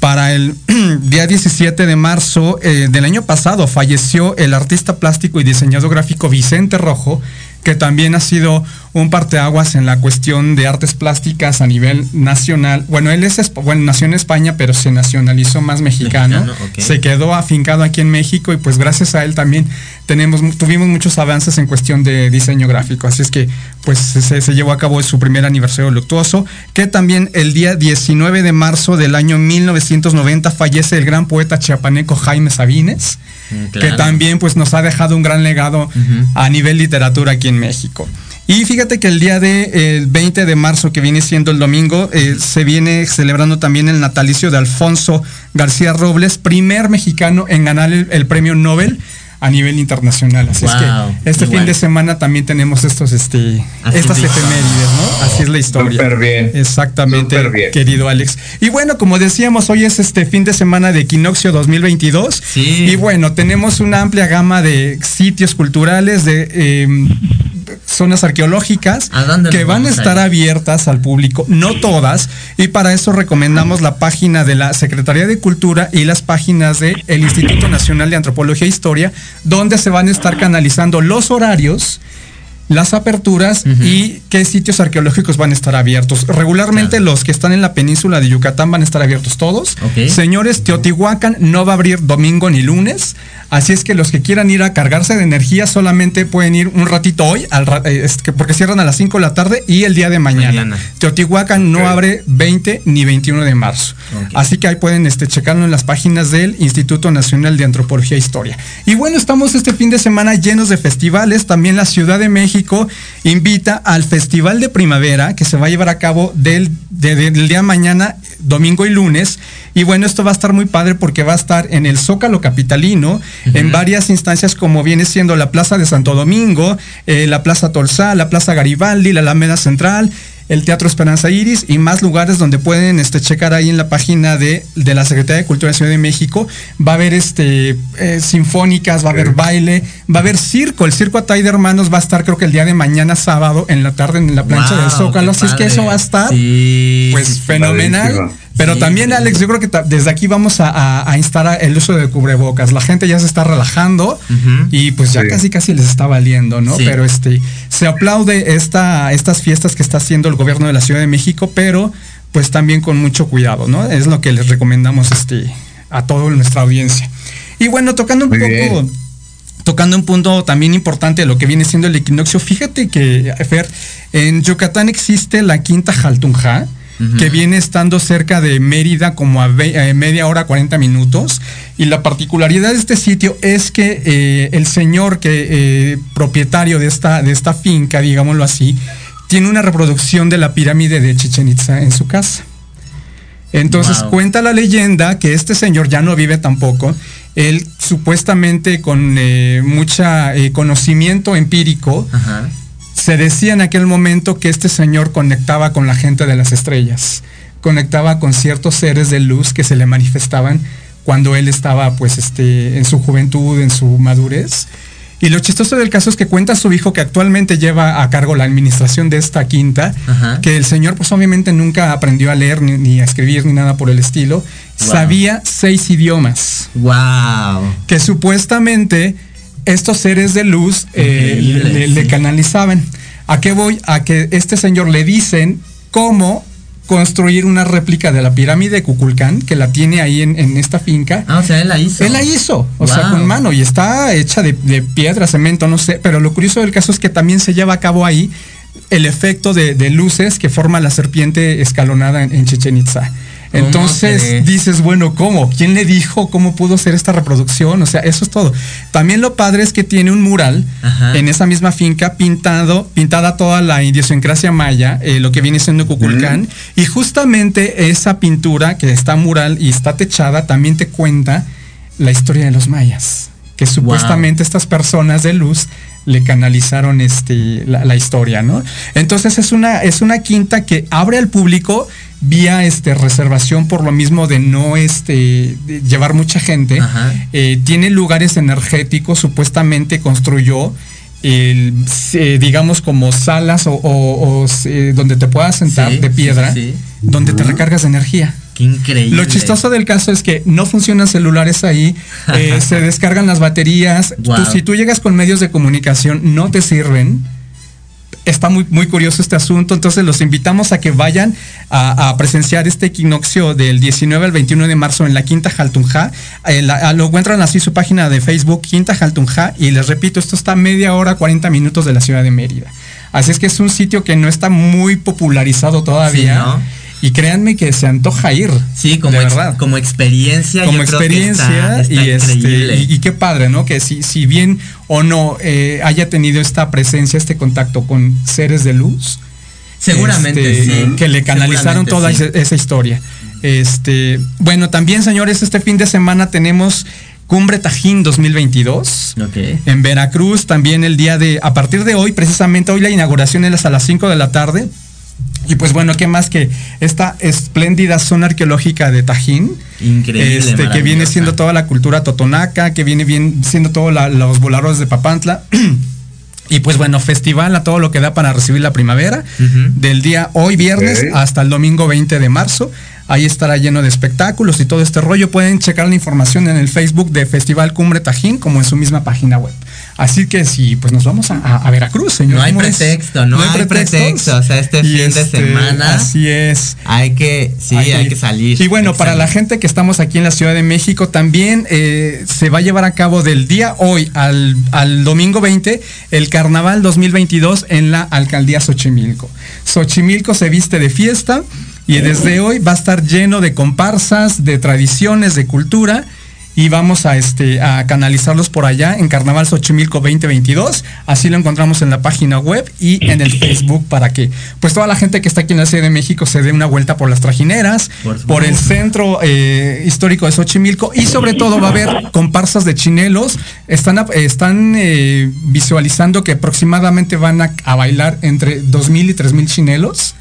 Para el día 17 de marzo eh, del año pasado falleció el artista plástico y diseñador gráfico Vicente Rojo, que también ha sido un parteaguas en la cuestión de artes plásticas a nivel nacional. Bueno, él es, bueno, nació en España, pero se nacionalizó más mexicano. Se quedó afincado aquí en México y pues gracias a él también tenemos, tuvimos muchos avances en cuestión de diseño gráfico. Así es que pues se, se llevó a cabo su primer aniversario luctuoso, que también el día 19 de marzo del año 1990 fallece el gran poeta chiapaneco Jaime Sabines Mm, que también pues nos ha dejado un gran legado a nivel literatura aquí en México. Y fíjate que el día de el 20 de marzo, que viene siendo el domingo, eh, se viene celebrando también el natalicio de Alfonso García Robles, primer mexicano en ganar el, el premio Nobel a nivel internacional. Así es que este fin de semana también tenemos estos, este, Así estas es efemérides, ¿no? Así es la historia. Súper bien. Exactamente, Súper bien. querido Alex. Y bueno, como decíamos, hoy es este fin de semana de Equinoccio 2022. Sí. Y bueno, tenemos una amplia gama de sitios culturales, de eh, zonas arqueológicas ¿A dónde que van a estar abiertas al público, no todas, y para eso recomendamos la página de la Secretaría de Cultura y las páginas del Instituto Nacional de Antropología e Historia, donde se van a estar canalizando los horarios las aperturas y qué sitios arqueológicos van a estar abiertos. Regularmente los que están en la península de Yucatán van a estar abiertos todos. Señores, Teotihuacán no va a abrir domingo ni lunes, así es que los que quieran ir a cargarse de energía solamente pueden ir un ratito hoy, al ra- eh, es que- porque cierran a las 5 de la tarde y el día de mañana. Mañana. Teotihuacán no abre 20 ni 21 de marzo. Así que ahí pueden este, checarlo en las páginas del Instituto Nacional de Antropología e Historia. Y bueno, estamos este fin de semana llenos de festivales. También la Ciudad de México invita al Festival de Primavera que se va a llevar a cabo del, de- de- del día de mañana, domingo y lunes. Y bueno, esto va a estar muy padre porque va a estar en el Zócalo Capitalino, en varias instancias como viene siendo la Plaza de Santo Domingo, eh, la Plaza Tolsá, la Plaza Garibaldi, la Alameda Central, el Teatro Esperanza Iris y más lugares donde pueden este, checar ahí en la página de, de la Secretaría de Cultura de Ciudad de México. Va a haber este eh, sinfónicas, va a haber baile, va a haber circo. El circo Atay de Hermanos va a estar creo que el día de mañana sábado en la tarde en la plancha Wow, del Zócalo. Así es que eso va a estar Sí, pues fenomenal. padrísimo. Pero también. Alex, yo creo que desde aquí vamos a, a- a instar el uso de cubrebocas. La gente ya se está relajando y pues ya Sí. casi casi les está valiendo, ¿no? Sí. Pero este se aplaude esta, estas fiestas que está haciendo el gobierno de la Ciudad de México, pero pues también con mucho cuidado, ¿no? Es lo que les recomendamos este a toda nuestra audiencia. Y bueno, tocando un Muy poco bien. tocando un punto también importante de lo que viene siendo el equinoccio, fíjate que, Fer, en Yucatán existe la quinta Jaltunja, que viene estando cerca de Mérida como a eh, media hora, 40 minutos. Y la particularidad de este sitio es que eh, el señor que eh, propietario de esta, de esta finca, digámoslo así, tiene una reproducción de la pirámide de Chichen Itza en su casa. Entonces Wow. cuenta la leyenda que este señor ya no vive tampoco. Él supuestamente con eh, mucha eh, conocimiento empírico Ajá. Se decía en aquel momento que este señor conectaba con la gente de las estrellas, conectaba con ciertos seres de luz que se le manifestaban cuando él estaba pues este en su juventud, en su madurez. Y lo chistoso del caso es que cuenta su hijo que actualmente lleva a cargo la administración de esta quinta, Ajá. que el señor pues obviamente nunca aprendió a leer ni, ni a escribir ni nada por el estilo, Wow. sabía seis idiomas Wow. que supuestamente estos seres de luz eh, le, canalizaban. ¿A qué voy? A que este señor le dicen cómo construir una réplica de la pirámide de Cuculcán, que la tiene ahí en, en esta finca. Ah, o sea, él la hizo. Él la hizo, o sea, con mano, y está hecha de, de piedra, cemento, no sé, pero lo curioso del caso es que también se lleva a cabo ahí el efecto de, de luces que forma la serpiente escalonada en, en Chichen Itza. ¿Cómo Entonces dices, bueno, ¿cómo? ¿Quién le dijo cómo pudo ser esta reproducción? O sea, eso es todo. También lo padre es que tiene un mural Ajá. en esa misma finca pintado, pintada toda la idiosincrasia maya, eh, lo que viene siendo Cuculcán. Y justamente esa pintura que está mural y está techada también te cuenta la historia de los mayas. Que supuestamente estas personas de luz le canalizaron este, la, la historia, ¿no? Entonces es una, es una quinta que abre al público vía este, reservación por lo mismo de no este, de llevar mucha gente. Eh, tiene lugares energéticos, supuestamente construyó, el, eh, digamos, como salas o, o- o, eh, donde te puedas sentar Sí, de piedra, sí, sí. donde te recargas de energía. Qué increíble. Lo chistoso del caso es que no funcionan celulares ahí, eh, se descargan las baterías. Wow. Tú- si tú llegas con medios de comunicación, no te sirven. Está muy, muy curioso este asunto, entonces los invitamos a que vayan a, presenciar este equinoccio del 19 al 21 de marzo en la Quinta Jaltunja. Eh, lo encuentran así su página de Facebook, Quinta Jaltunja, y les repito, esto está media hora, 40 minutos de la ciudad de Mérida. Así es que es un sitio que no está muy popularizado todavía. Y créanme que se antoja ir. Sí, como, verdad. como experiencia. Como experiencia y, este, y, qué padre, ¿no? Que si, si bien o no eh, haya tenido esta presencia, este contacto con seres de luz. Seguramente, este, sí. Que le canalizaron toda esa, historia. Este, bueno, también, señores, este fin de semana tenemos Cumbre Tajín 2022 en Veracruz. También el día de, a partir de hoy, precisamente hoy la inauguración es a las 5 de la tarde. Y pues bueno, ¿qué más que esta espléndida zona arqueológica de Tajín? Increíble. Este, que viene siendo toda la cultura totonaca, que viene bien siendo todos los voladores de Papantla. Y pues bueno, festival a todo lo que da para recibir la primavera, del día hoy viernes hasta el domingo 20 de marzo. Ahí estará lleno de espectáculos y todo este rollo. Pueden checar la información en el Facebook de Festival Cumbre Tajín como en su misma página web. Así que sí, pues nos vamos a, Veracruz, señor. No hay pretexto, no, hay, pretexto. O sea, este fin de este, semana. Así es. Hay que, sí, hay, que salir. Y bueno, para la gente que estamos aquí en la Ciudad de México, también eh, se va a llevar a cabo del día hoy al, al domingo 20 el Carnaval 2022 en la Alcaldía Xochimilco. Xochimilco se viste de fiesta y desde hoy va a estar lleno de comparsas, de tradiciones, de cultura y vamos a, este, a canalizarlos por allá en Carnaval Xochimilco 2022. Así lo encontramos en la página web y en el Facebook para que pues toda la gente que está aquí en la Ciudad de México se dé una vuelta por las trajineras, por, el centro eh, histórico de Xochimilco y sobre todo va a haber comparsas de chinelos. Están, están eh, visualizando que aproximadamente van a, a bailar entre 2.000 y 3.000 chinelos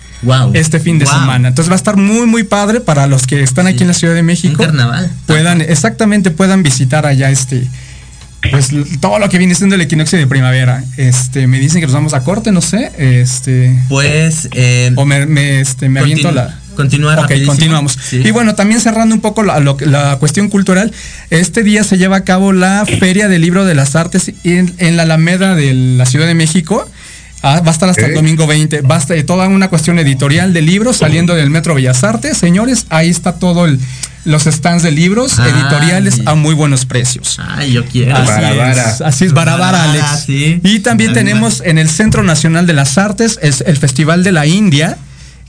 este fin de semana. Entonces va a estar muy, muy padre para los que están aquí en la Ciudad de México. carnaval. Puedan, exactamente, puedan visitar allá este. Pues todo lo que viene siendo el equinoccio de primavera. Este, me dicen que nos vamos a corte, no sé. Este. Pues. Eh, o me, este, me aviento la. Continuar. Ok, continuamos. Y bueno, también cerrando un poco la, la, cuestión cultural, este día se lleva a cabo la Feria del Libro de las Artes en, en la Alameda de la Ciudad de México. Ah, va a estar hasta el domingo 20. Va a estar toda una cuestión editorial de libros saliendo del Metro Bellas Artes. Señores, ahí está todo el, los stands de libros editoriales a muy buenos precios. Ay, yo quiero. Así es, así es Barabara, Alex. Y también tenemos en el Centro Nacional de las Artes es el Festival de la India,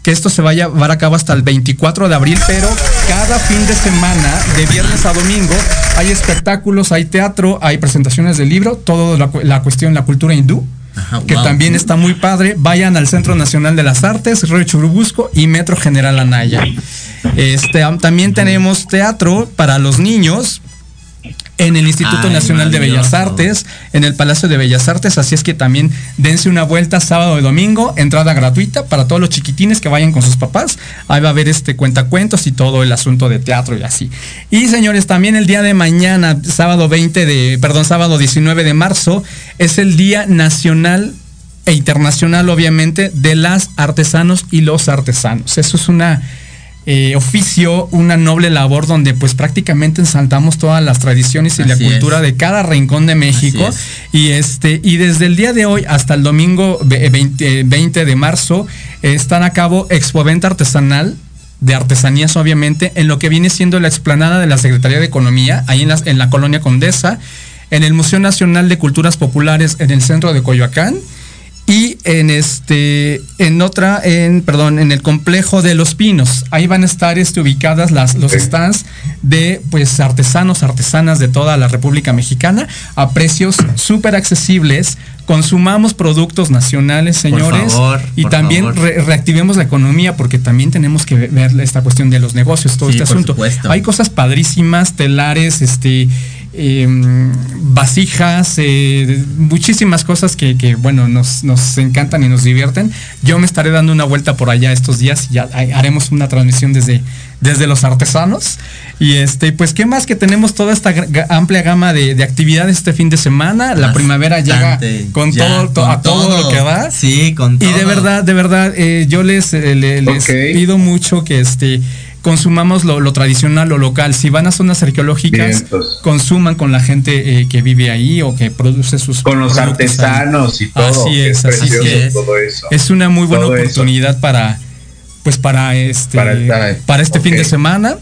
que esto se va a llevar a cabo hasta el 24 de abril, pero cada fin de semana, de viernes a domingo, hay espectáculos, hay teatro, hay presentaciones de libro, todo la, la cuestión, la cultura hindú que también está muy padre. Vayan al Centro Nacional de las Artes, Río Churubusco y Metro General Anaya. Este, también tenemos teatro para los niños en el Instituto Nacional de Bellas Artes, en el Palacio de Bellas Artes, así es que también dense una vuelta sábado y domingo, entrada gratuita para todos los chiquitines que vayan con sus papás. Ahí va a haber este cuentacuentos y todo el asunto de teatro y así. Y señores, también el día de mañana, sábado 20 de, perdón, sábado 19 de marzo, es el Día Nacional e Internacional, obviamente, de las artesanos y los artesanos. Eso es una eh, oficio, una noble labor donde pues prácticamente ensaltamos todas las tradiciones y la cultura de cada rincón de México. Y este, y desde el día de hoy hasta el domingo 20, 20 de marzo están a cabo Expoventa Artesanal de artesanías, obviamente, en lo que viene siendo la explanada de la Secretaría de Economía, ahí en, en la colonia Condesa, en el Museo Nacional de Culturas Populares en el centro de Coyoacán y en este en otra en perdón en el complejo de los pinos. Ahí van a estar este, ubicadas las los stands de pues artesanos artesanas de toda la República Mexicana a precios súper accesibles. Consumamos productos nacionales señores y también reactivemos la economía porque también tenemos que ver esta cuestión de los negocios todo este asunto. hay cosas padrísimas telares este Em, vasijas, eh, muchísimas cosas que, bueno, nos, encantan y nos divierten. Yo me estaré dando una vuelta por allá estos días y ya haremos una transmisión desde, desde los artesanos. Y este, pues, ¿qué más que tenemos toda esta amplia gama de, actividades este fin de semana? La primavera llega con todo, a todo. lo que va. Sí, con todo. Y de verdad, de verdad, eh, yo les, eh, les pido mucho que este consumamos lo, lo, tradicional, lo local. Si van a zonas arqueológicas, consuman con la gente eh, que vive ahí o que produce sus con los artesanos y todo. Así es, así es. Es una muy buena oportunidad para pues para este para, este fin de semana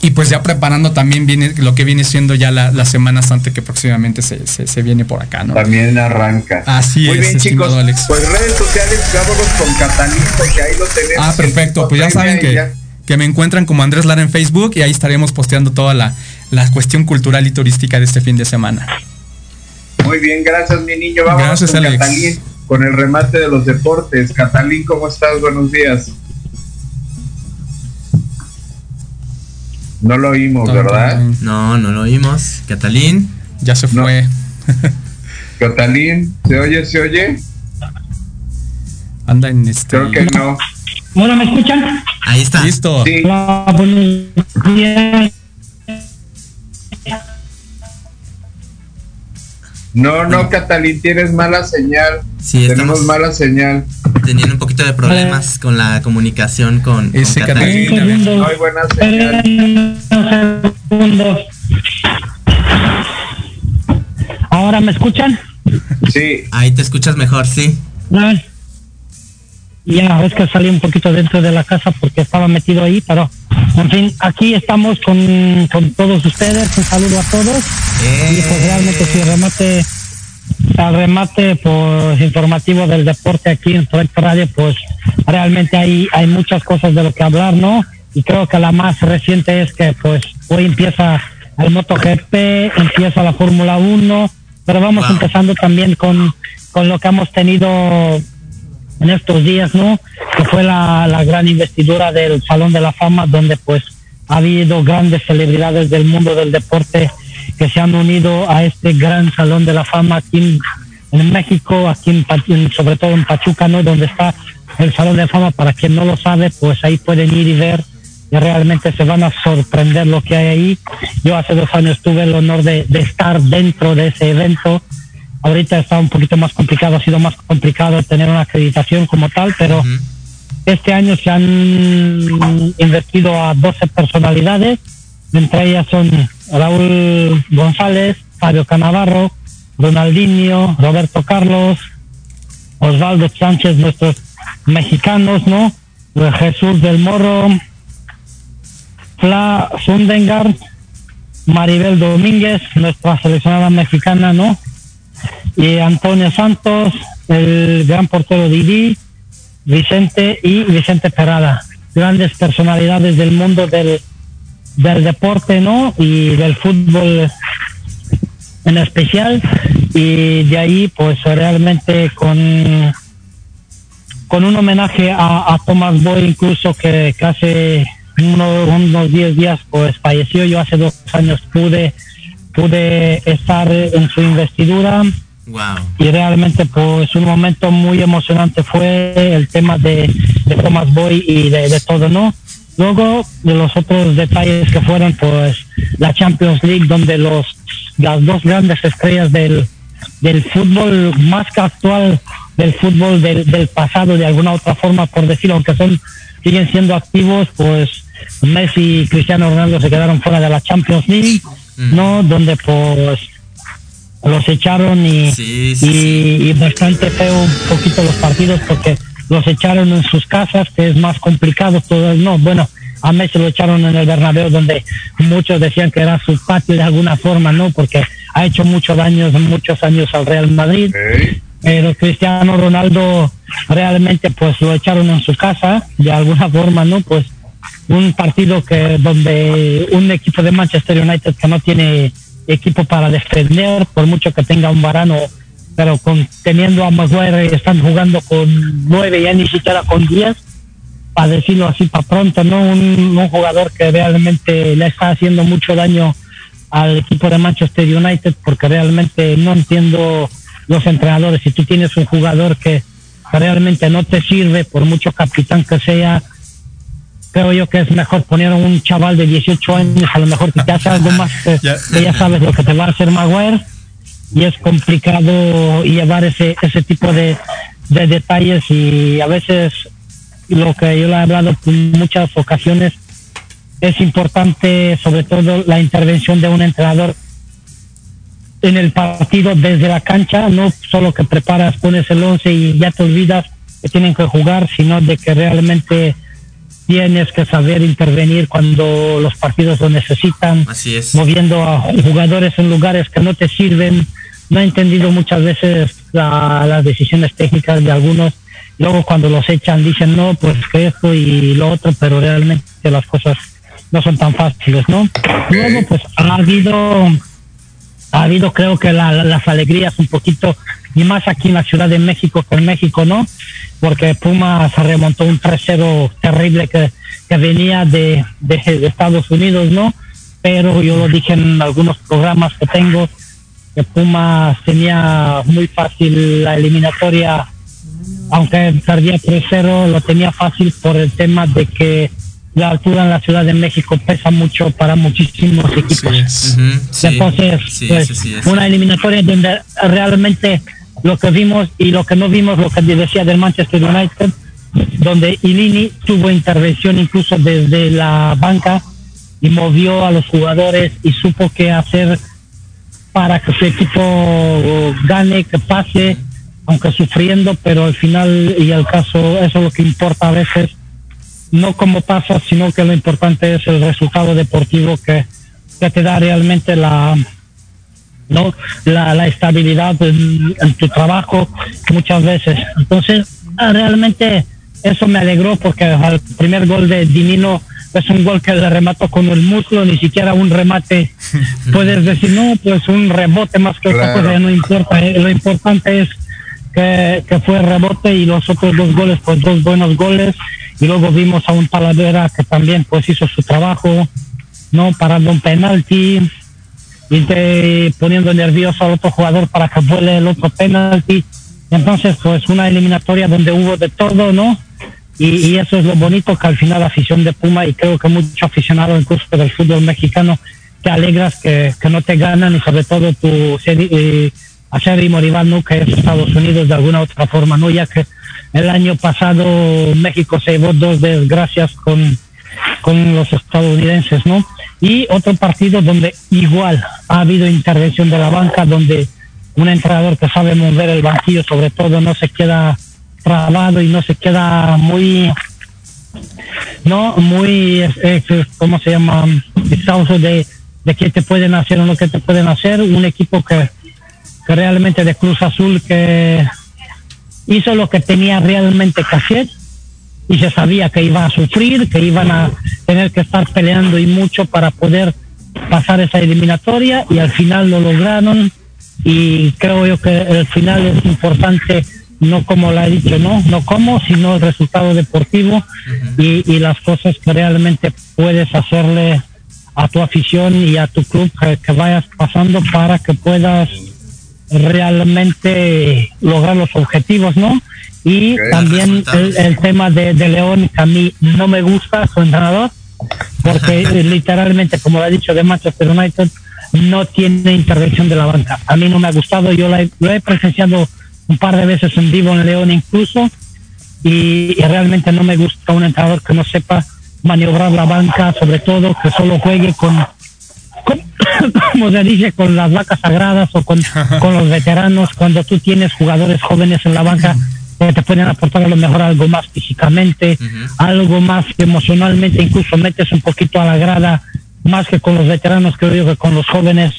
y pues ya preparando también viene lo que viene siendo ya la, la Semana Santa que próximamente se, se, viene por acá, ¿no? También arranca. Así Muy es. bien, chicos. Pues redes sociales, vámonos con Catalín, porque ahí lo tenemos. Ah, perfecto. Pues ya saben que, que me encuentran como Andrés Lara en Facebook y ahí estaremos posteando toda la, la cuestión cultural y turística de este fin de semana. Muy bien, gracias, mi niño. Vamos gracias, con Catalín, con el remate de los deportes. Catalín, ¿cómo estás? Buenos días. No lo oímos, ¿verdad? No, no lo oímos. Catalín. Ya se fue. Catalín, ¿se oye? ¿Se oye? Anda en este. Creo que no. Hola, ¿me escuchan? Ahí está. Listo. Sí. Hola, buenos días. No, no, Catalín, tienes mala señal. Sí, Tenemos mala señal. Teniendo un poquito de problemas con la comunicación con, Ese con Catalín. Catalín. No hay buena señal. ¿Ahora me escuchan? Sí. Ahí te escuchas mejor, sí. No. Ya, que salí un poquito dentro de la casa porque estaba metido ahí, pero en fin, aquí estamos con, con todos ustedes. Un saludo a todos. Y pues realmente si remate al remate pues informativo del deporte aquí en Proyecto Radio, pues realmente hay, hay muchas cosas de lo que hablar, ¿no? Y creo que la más reciente es que pues hoy empieza el MotoGP, empieza la Fórmula 1, pero vamos empezando también con, con lo que hemos tenido en estos días, ¿no? Que fue la, la gran investidura del Salón de la Fama, donde pues ha habido grandes celebridades del mundo del deporte que se han unido a este gran Salón de la Fama aquí en, México, aquí en, sobre todo en Pachuca, ¿no? Donde está el Salón de Fama, para quien no lo sabe, pues ahí pueden ir y ver y realmente se van a sorprender lo que hay ahí. Yo hace dos años tuve el honor de, de estar dentro de ese evento ahorita está un poquito más complicado, ha sido más complicado tener una acreditación como tal, pero uh -huh. este año se han invertido a 12 personalidades, entre ellas son Raúl González, Fabio Canavarro, Ronaldinho, Roberto Carlos, Osvaldo Sánchez, nuestros mexicanos, ¿no? Jesús del Morro, Fla Sundengard, Maribel Domínguez, nuestra seleccionada mexicana, ¿no? Y Antonio Santos, el gran portero Didi, Vicente y Vicente Perada, grandes personalidades del mundo del, del deporte, ¿no? Y del fútbol en especial. Y de ahí, pues realmente con, con un homenaje a, a Thomas Boy, incluso que, hace uno, unos 10 días, pues falleció. Yo hace dos años pude, pude estar en su investidura Wow. Y realmente pues un momento muy emocionante fue el tema de, de Thomas Boy y de, de, todo, ¿no? Luego de los otros detalles que fueron pues la Champions League donde los las dos grandes estrellas del, del fútbol más que actual del fútbol del, del pasado de alguna otra forma por decirlo aunque son siguen siendo activos pues Messi y Cristiano Ronaldo se quedaron fuera de la Champions League mm. no donde pues los echaron y, sí, sí, y, sí. y, bastante feo un poquito los partidos porque los echaron en sus casas, que es más complicado todo. No, bueno, a Messi lo echaron en el Bernabéu donde muchos decían que era su patio de alguna forma, ¿no? Porque ha hecho muchos daños, muchos años al Real Madrid. Okay. Pero Cristiano Ronaldo realmente pues lo echaron en su casa de alguna forma, ¿no? Pues un partido que donde un equipo de Manchester United que no tiene equipo para defender, por mucho que tenga un varano, pero con teniendo a Maguire están jugando con nueve, ya ni siquiera con diez, para decirlo así para pronto, ¿no? Un, un, jugador que realmente le está haciendo mucho daño al equipo de Manchester United, porque realmente no entiendo los entrenadores. Si tú tienes un jugador que realmente no te sirve, por mucho capitán que sea, creo yo que es mejor poner a un chaval de 18 años, a lo mejor que te hace algo más, que ya, que ya sabes lo que te va a hacer Maguire, y es complicado llevar ese, ese tipo de, de detalles y a veces lo que yo le he hablado en muchas ocasiones, es importante sobre todo la intervención de un entrenador en el partido desde la cancha, no solo que preparas, pones el 11 y ya te olvidas que tienen que jugar, sino de que realmente tienes que saber intervenir cuando los partidos lo necesitan, Así es. moviendo a jugadores en lugares que no te sirven. No he entendido muchas veces la- las decisiones técnicas de algunos. Luego cuando los echan dicen, no, pues que esto y lo otro, pero realmente las cosas no son tan fáciles, ¿no? Luego pues ha habido ha habido creo que la- la- las alegrías un poquito y más aquí en la Ciudad de México que en México, ¿no? Porque Puma se remontó un 3-0 terrible que, que venía de, de, de Estados Unidos, ¿no? Pero yo lo dije en algunos programas que tengo, que Puma tenía muy fácil la eliminatoria, aunque perdía 3-0, lo tenía fácil por el tema de que la altura en la Ciudad de México pesa mucho para muchísimos equipos. Ujú, sí, Entonces, sí, pues, sí, sí, es. una eliminatoria donde realmente lo que vimos y lo que no vimos, lo que decía del Manchester United, donde Ilini tuvo intervención incluso desde la banca y movió a los jugadores y supo qué hacer para que su equipo gane, que pase, aunque sufriendo, pero al final y al caso eso es lo que importa a veces, no cómo pasa, sino que lo importante es el resultado deportivo que, que te da realmente la no la, la estabilidad en, en tu trabajo muchas veces. Entonces, ah, realmente eso me alegró porque al primer gol de Dinino es un gol que le remató con el muslo, ni siquiera un remate. Puedes decir, no, pues un rebote más que otra Claro. cosa, no importa. eh, Lo importante es que, que fue rebote y los otros dos goles, pues dos buenos goles. Y luego vimos a un Talavera que también pues hizo su trabajo, no parando un penalti y te- poniendo nervioso al otro jugador para que vuele el otro penalti. Entonces, pues una eliminatoria donde hubo de todo, ¿no? Y, eso es lo bonito que al final la afición de Puma y creo que mucho aficionado incluso del fútbol mexicano te alegras que, que no te ganan y sobre todo tu eh, acérrimo rival, ¿no? Que es Estados Unidos de alguna otra forma, ¿no? Ya que el año pasado México se llevó dos desgracias con, con los estadounidenses, ¿no? Y otro partido donde igual ha habido intervención de la banca, donde un entrenador que sabe mover el banquillo, sobre todo, no se queda trabado y no se queda muy, no, muy, eh, ¿cómo se llama? Exhausto de, de qué te pueden hacer o no qué te pueden hacer. Un equipo que, que realmente de Cruz Azul que hizo lo que tenía realmente hacer y se sabía que iba a sufrir, que iban a tener que estar peleando y mucho para poder pasar esa eliminatoria y al final lo lograron y creo yo que el final es importante no como lo he dicho, no, no como, sino el resultado deportivo y, y las cosas que realmente puedes hacerle a tu afición y a tu club que, que vayas pasando para que puedas realmente lograr los objetivos, ¿no? Y también el, el tema de, de León, que a mí no me gusta su entrenador, porque eh, literalmente, como lo ha dicho de Manchester United, no tiene intervención de la banca. A mí no me ha gustado, yo la he- lo he presenciado un par de veces en vivo en León incluso, y, y realmente no me gusta un entrenador que no sepa maniobrar la banca, sobre todo que solo juegue con, con- como se dice, con las vacas sagradas o con, con los veteranos, cuando tú tienes jugadores jóvenes en la banca que te pueden aportar a lo mejor algo más físicamente, algo más emocionalmente, incluso metes un poquito a la grada, más que con los veteranos, creo yo que con los jóvenes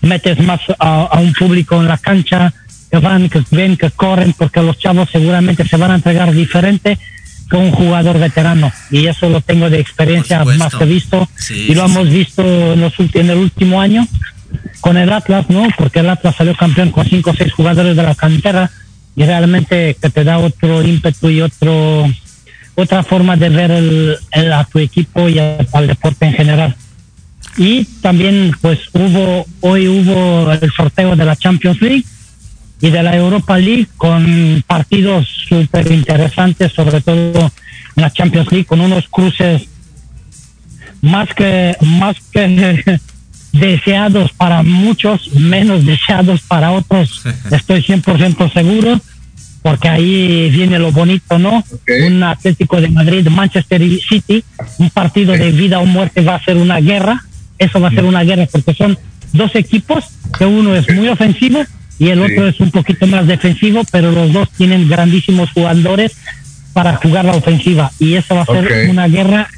metes más a, a un público en la cancha, que van, que ven, que corren, porque los chavos seguramente se van a entregar diferente que un jugador veterano. Y eso lo tengo de experiencia más que visto. Sí, y lo sí, hemos visto en, los en el último año con el Atlas, ¿no? Porque el Atlas salió campeón con cinco o seis jugadores de la cantera y realmente que te da otro ímpetu y otro otra forma de ver el, el- a tu equipo y al deporte en general. Y también pues hubo, hoy hubo el sorteo de la Champions League y de la Europa League con partidos súper interesantes, sobre todo en la Champions League, con unos cruces más que, más que deseados para muchos, menos deseados para otros, estoy 100% seguro. porque ahí viene lo bonito, ¿no? Un Atlético de Madrid, Manchester City, un partido de vida o muerte va a ser una guerra, eso va a ser una guerra porque son dos equipos, que uno es muy ofensivo y el otro es un poquito más defensivo, pero los dos tienen grandísimos jugadores para jugar la ofensiva. Y eso va a ser una guerra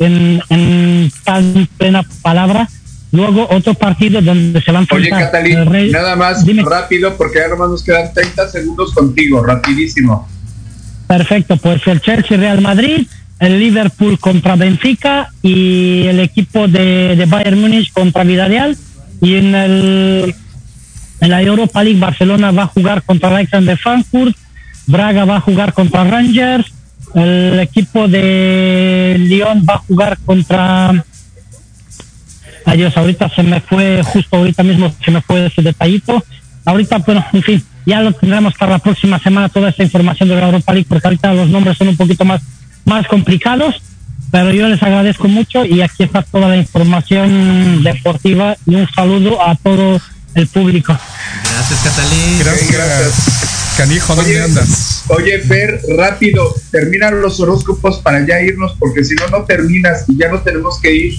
en, en tan plena palabra Luego otro partido donde se van a Oye, Catalina, nada más rápido porque ya nomás nos quedan 30 segundos contigo, rapidísimo. Perfecto, pues el Chelsea Real Madrid, el Liverpool contra Benfica y el equipo de, Bayern Múnich contra Villarreal. Y en el en la Europa League Barcelona va a jugar contra el de Frankfurt, Braga va a jugar contra Rangers, el equipo de Lyon va a jugar contra Adiós, ahorita se me fue, justo ahorita mismo se me fue ese detallito. Ahorita, bueno, en fin, ya lo tendremos para la próxima semana toda esta información de la Europa League, porque ahorita los nombres son un poquito más, más complicados, pero yo les agradezco mucho y aquí está toda la información deportiva y un saludo a todo el público. Gracias, Catalín. Gracias, gracias. Canijo, ¿dónde andas? Oye, Fer, rápido, terminan los horóscopos para ya irnos, porque si no, no terminas y ya no tenemos que ir.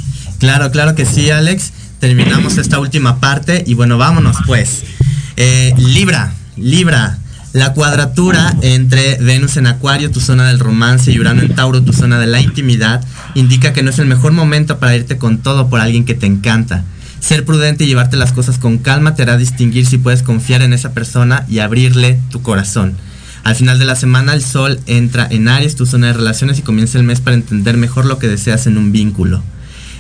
Claro, claro que sí, Alex. Terminamos esta última parte y bueno, vámonos pues. Eh, Libra, Libra, la cuadratura entre Venus en Acuario, tu zona del romance, y Urano en Tauro, tu zona de la intimidad, indica que no es el mejor momento para irte con todo por alguien que te encanta. Ser prudente y llevarte las cosas con calma te hará distinguir si puedes confiar en esa persona y abrirle tu corazón. Al final de la semana el Sol entra en Aries, tu zona de relaciones, y comienza el mes para entender mejor lo que deseas en un vínculo.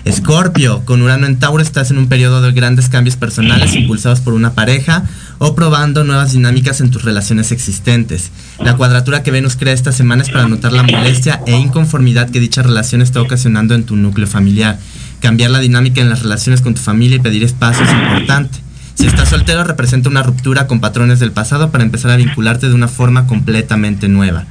Escorpio, con Urano en Tauro estás en un periodo de grandes cambios personales impulsados por una pareja o probando nuevas dinámicas en tus relaciones existentes. La cuadratura que Venus crea esta semana es para notar la molestia e inconformidad que dicha relación está ocasionando en tu núcleo familiar. Cambiar la dinámica en las relaciones con tu familia y pedir espacio es importante. Si estás soltero representa una ruptura con patrones del pasado para empezar a vincularte de una forma completamente nueva.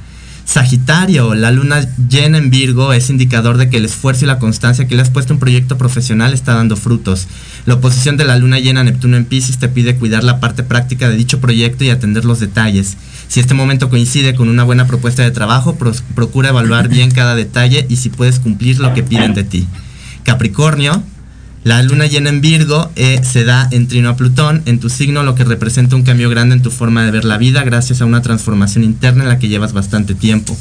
Sagitario, la luna llena en Virgo es indicador de que el esfuerzo y la constancia que le has puesto en un proyecto profesional está dando frutos. La oposición de la luna llena Neptuno en Pisces te pide cuidar la parte práctica de dicho proyecto y atender los detalles. Si este momento coincide con una buena propuesta de trabajo, procura evaluar bien cada detalle y si puedes cumplir lo que piden de ti. Capricornio, la luna llena en Virgo eh, se da en trino a Plutón, en tu signo, lo que representa un cambio grande en tu forma de ver la vida gracias a una transformación interna en la que llevas bastante tiempo.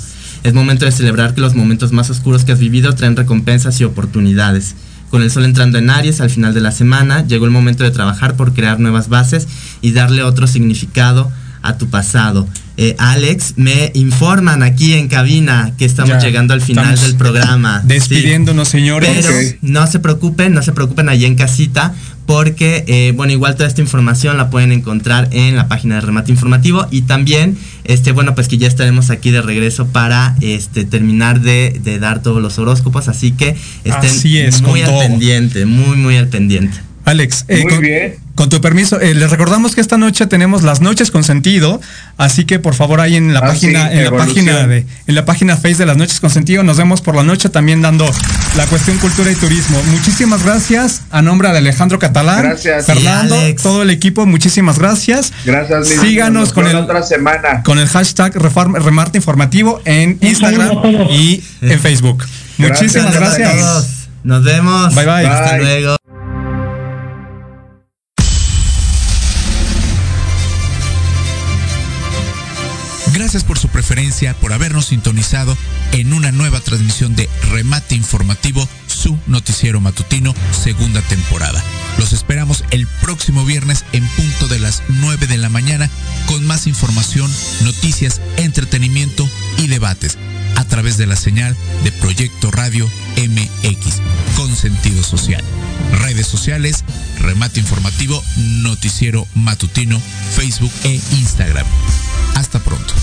Es momento de celebrar que los momentos más oscuros que has vivido traen recompensas y oportunidades. Con el sol entrando en Aries al final de la semana, llegó el momento de trabajar por crear nuevas bases y darle otro significado a tu pasado. Eh, Alex, me informan aquí en cabina que estamos llegando al final del programa. Despidiéndonos, señores. Pero no se preocupen, no se preocupen allí en casita, porque, eh, bueno, igual toda esta información la pueden encontrar en la página de Remate Informativo y también, este, bueno, pues que ya estaremos aquí de regreso para este, terminar de, dar todos los horóscopos, así que estén muy al pendiente, muy, muy al pendiente. Alex, eh, con, con, tu permiso, eh, les recordamos que esta noche tenemos las noches con sentido, así que por favor ahí en la ah, página, en la página de, en la página Face de las noches con sentido, nos vemos por la noche también dando la cuestión cultura y turismo. Muchísimas gracias a nombre de Alejandro Catalán, gracias, Fernando, todo el equipo, muchísimas gracias. Gracias. Síganos con el otra semana con el hashtag Remarte Informativo en Instagram y en Facebook. Muchísimas gracias. Nos vemos. Bye bye. bye. Hasta luego. Gracias por su preferencia, por habernos sintonizado en una nueva transmisión de Remate Informativo, su noticiero matutino, segunda temporada. Los esperamos el próximo viernes en punto de las 9 de la mañana con más información, noticias, entretenimiento y debates a través de la señal de Proyecto Radio MX con sentido social. Redes sociales, remate informativo, noticiero matutino, Facebook e Instagram. Hasta pronto.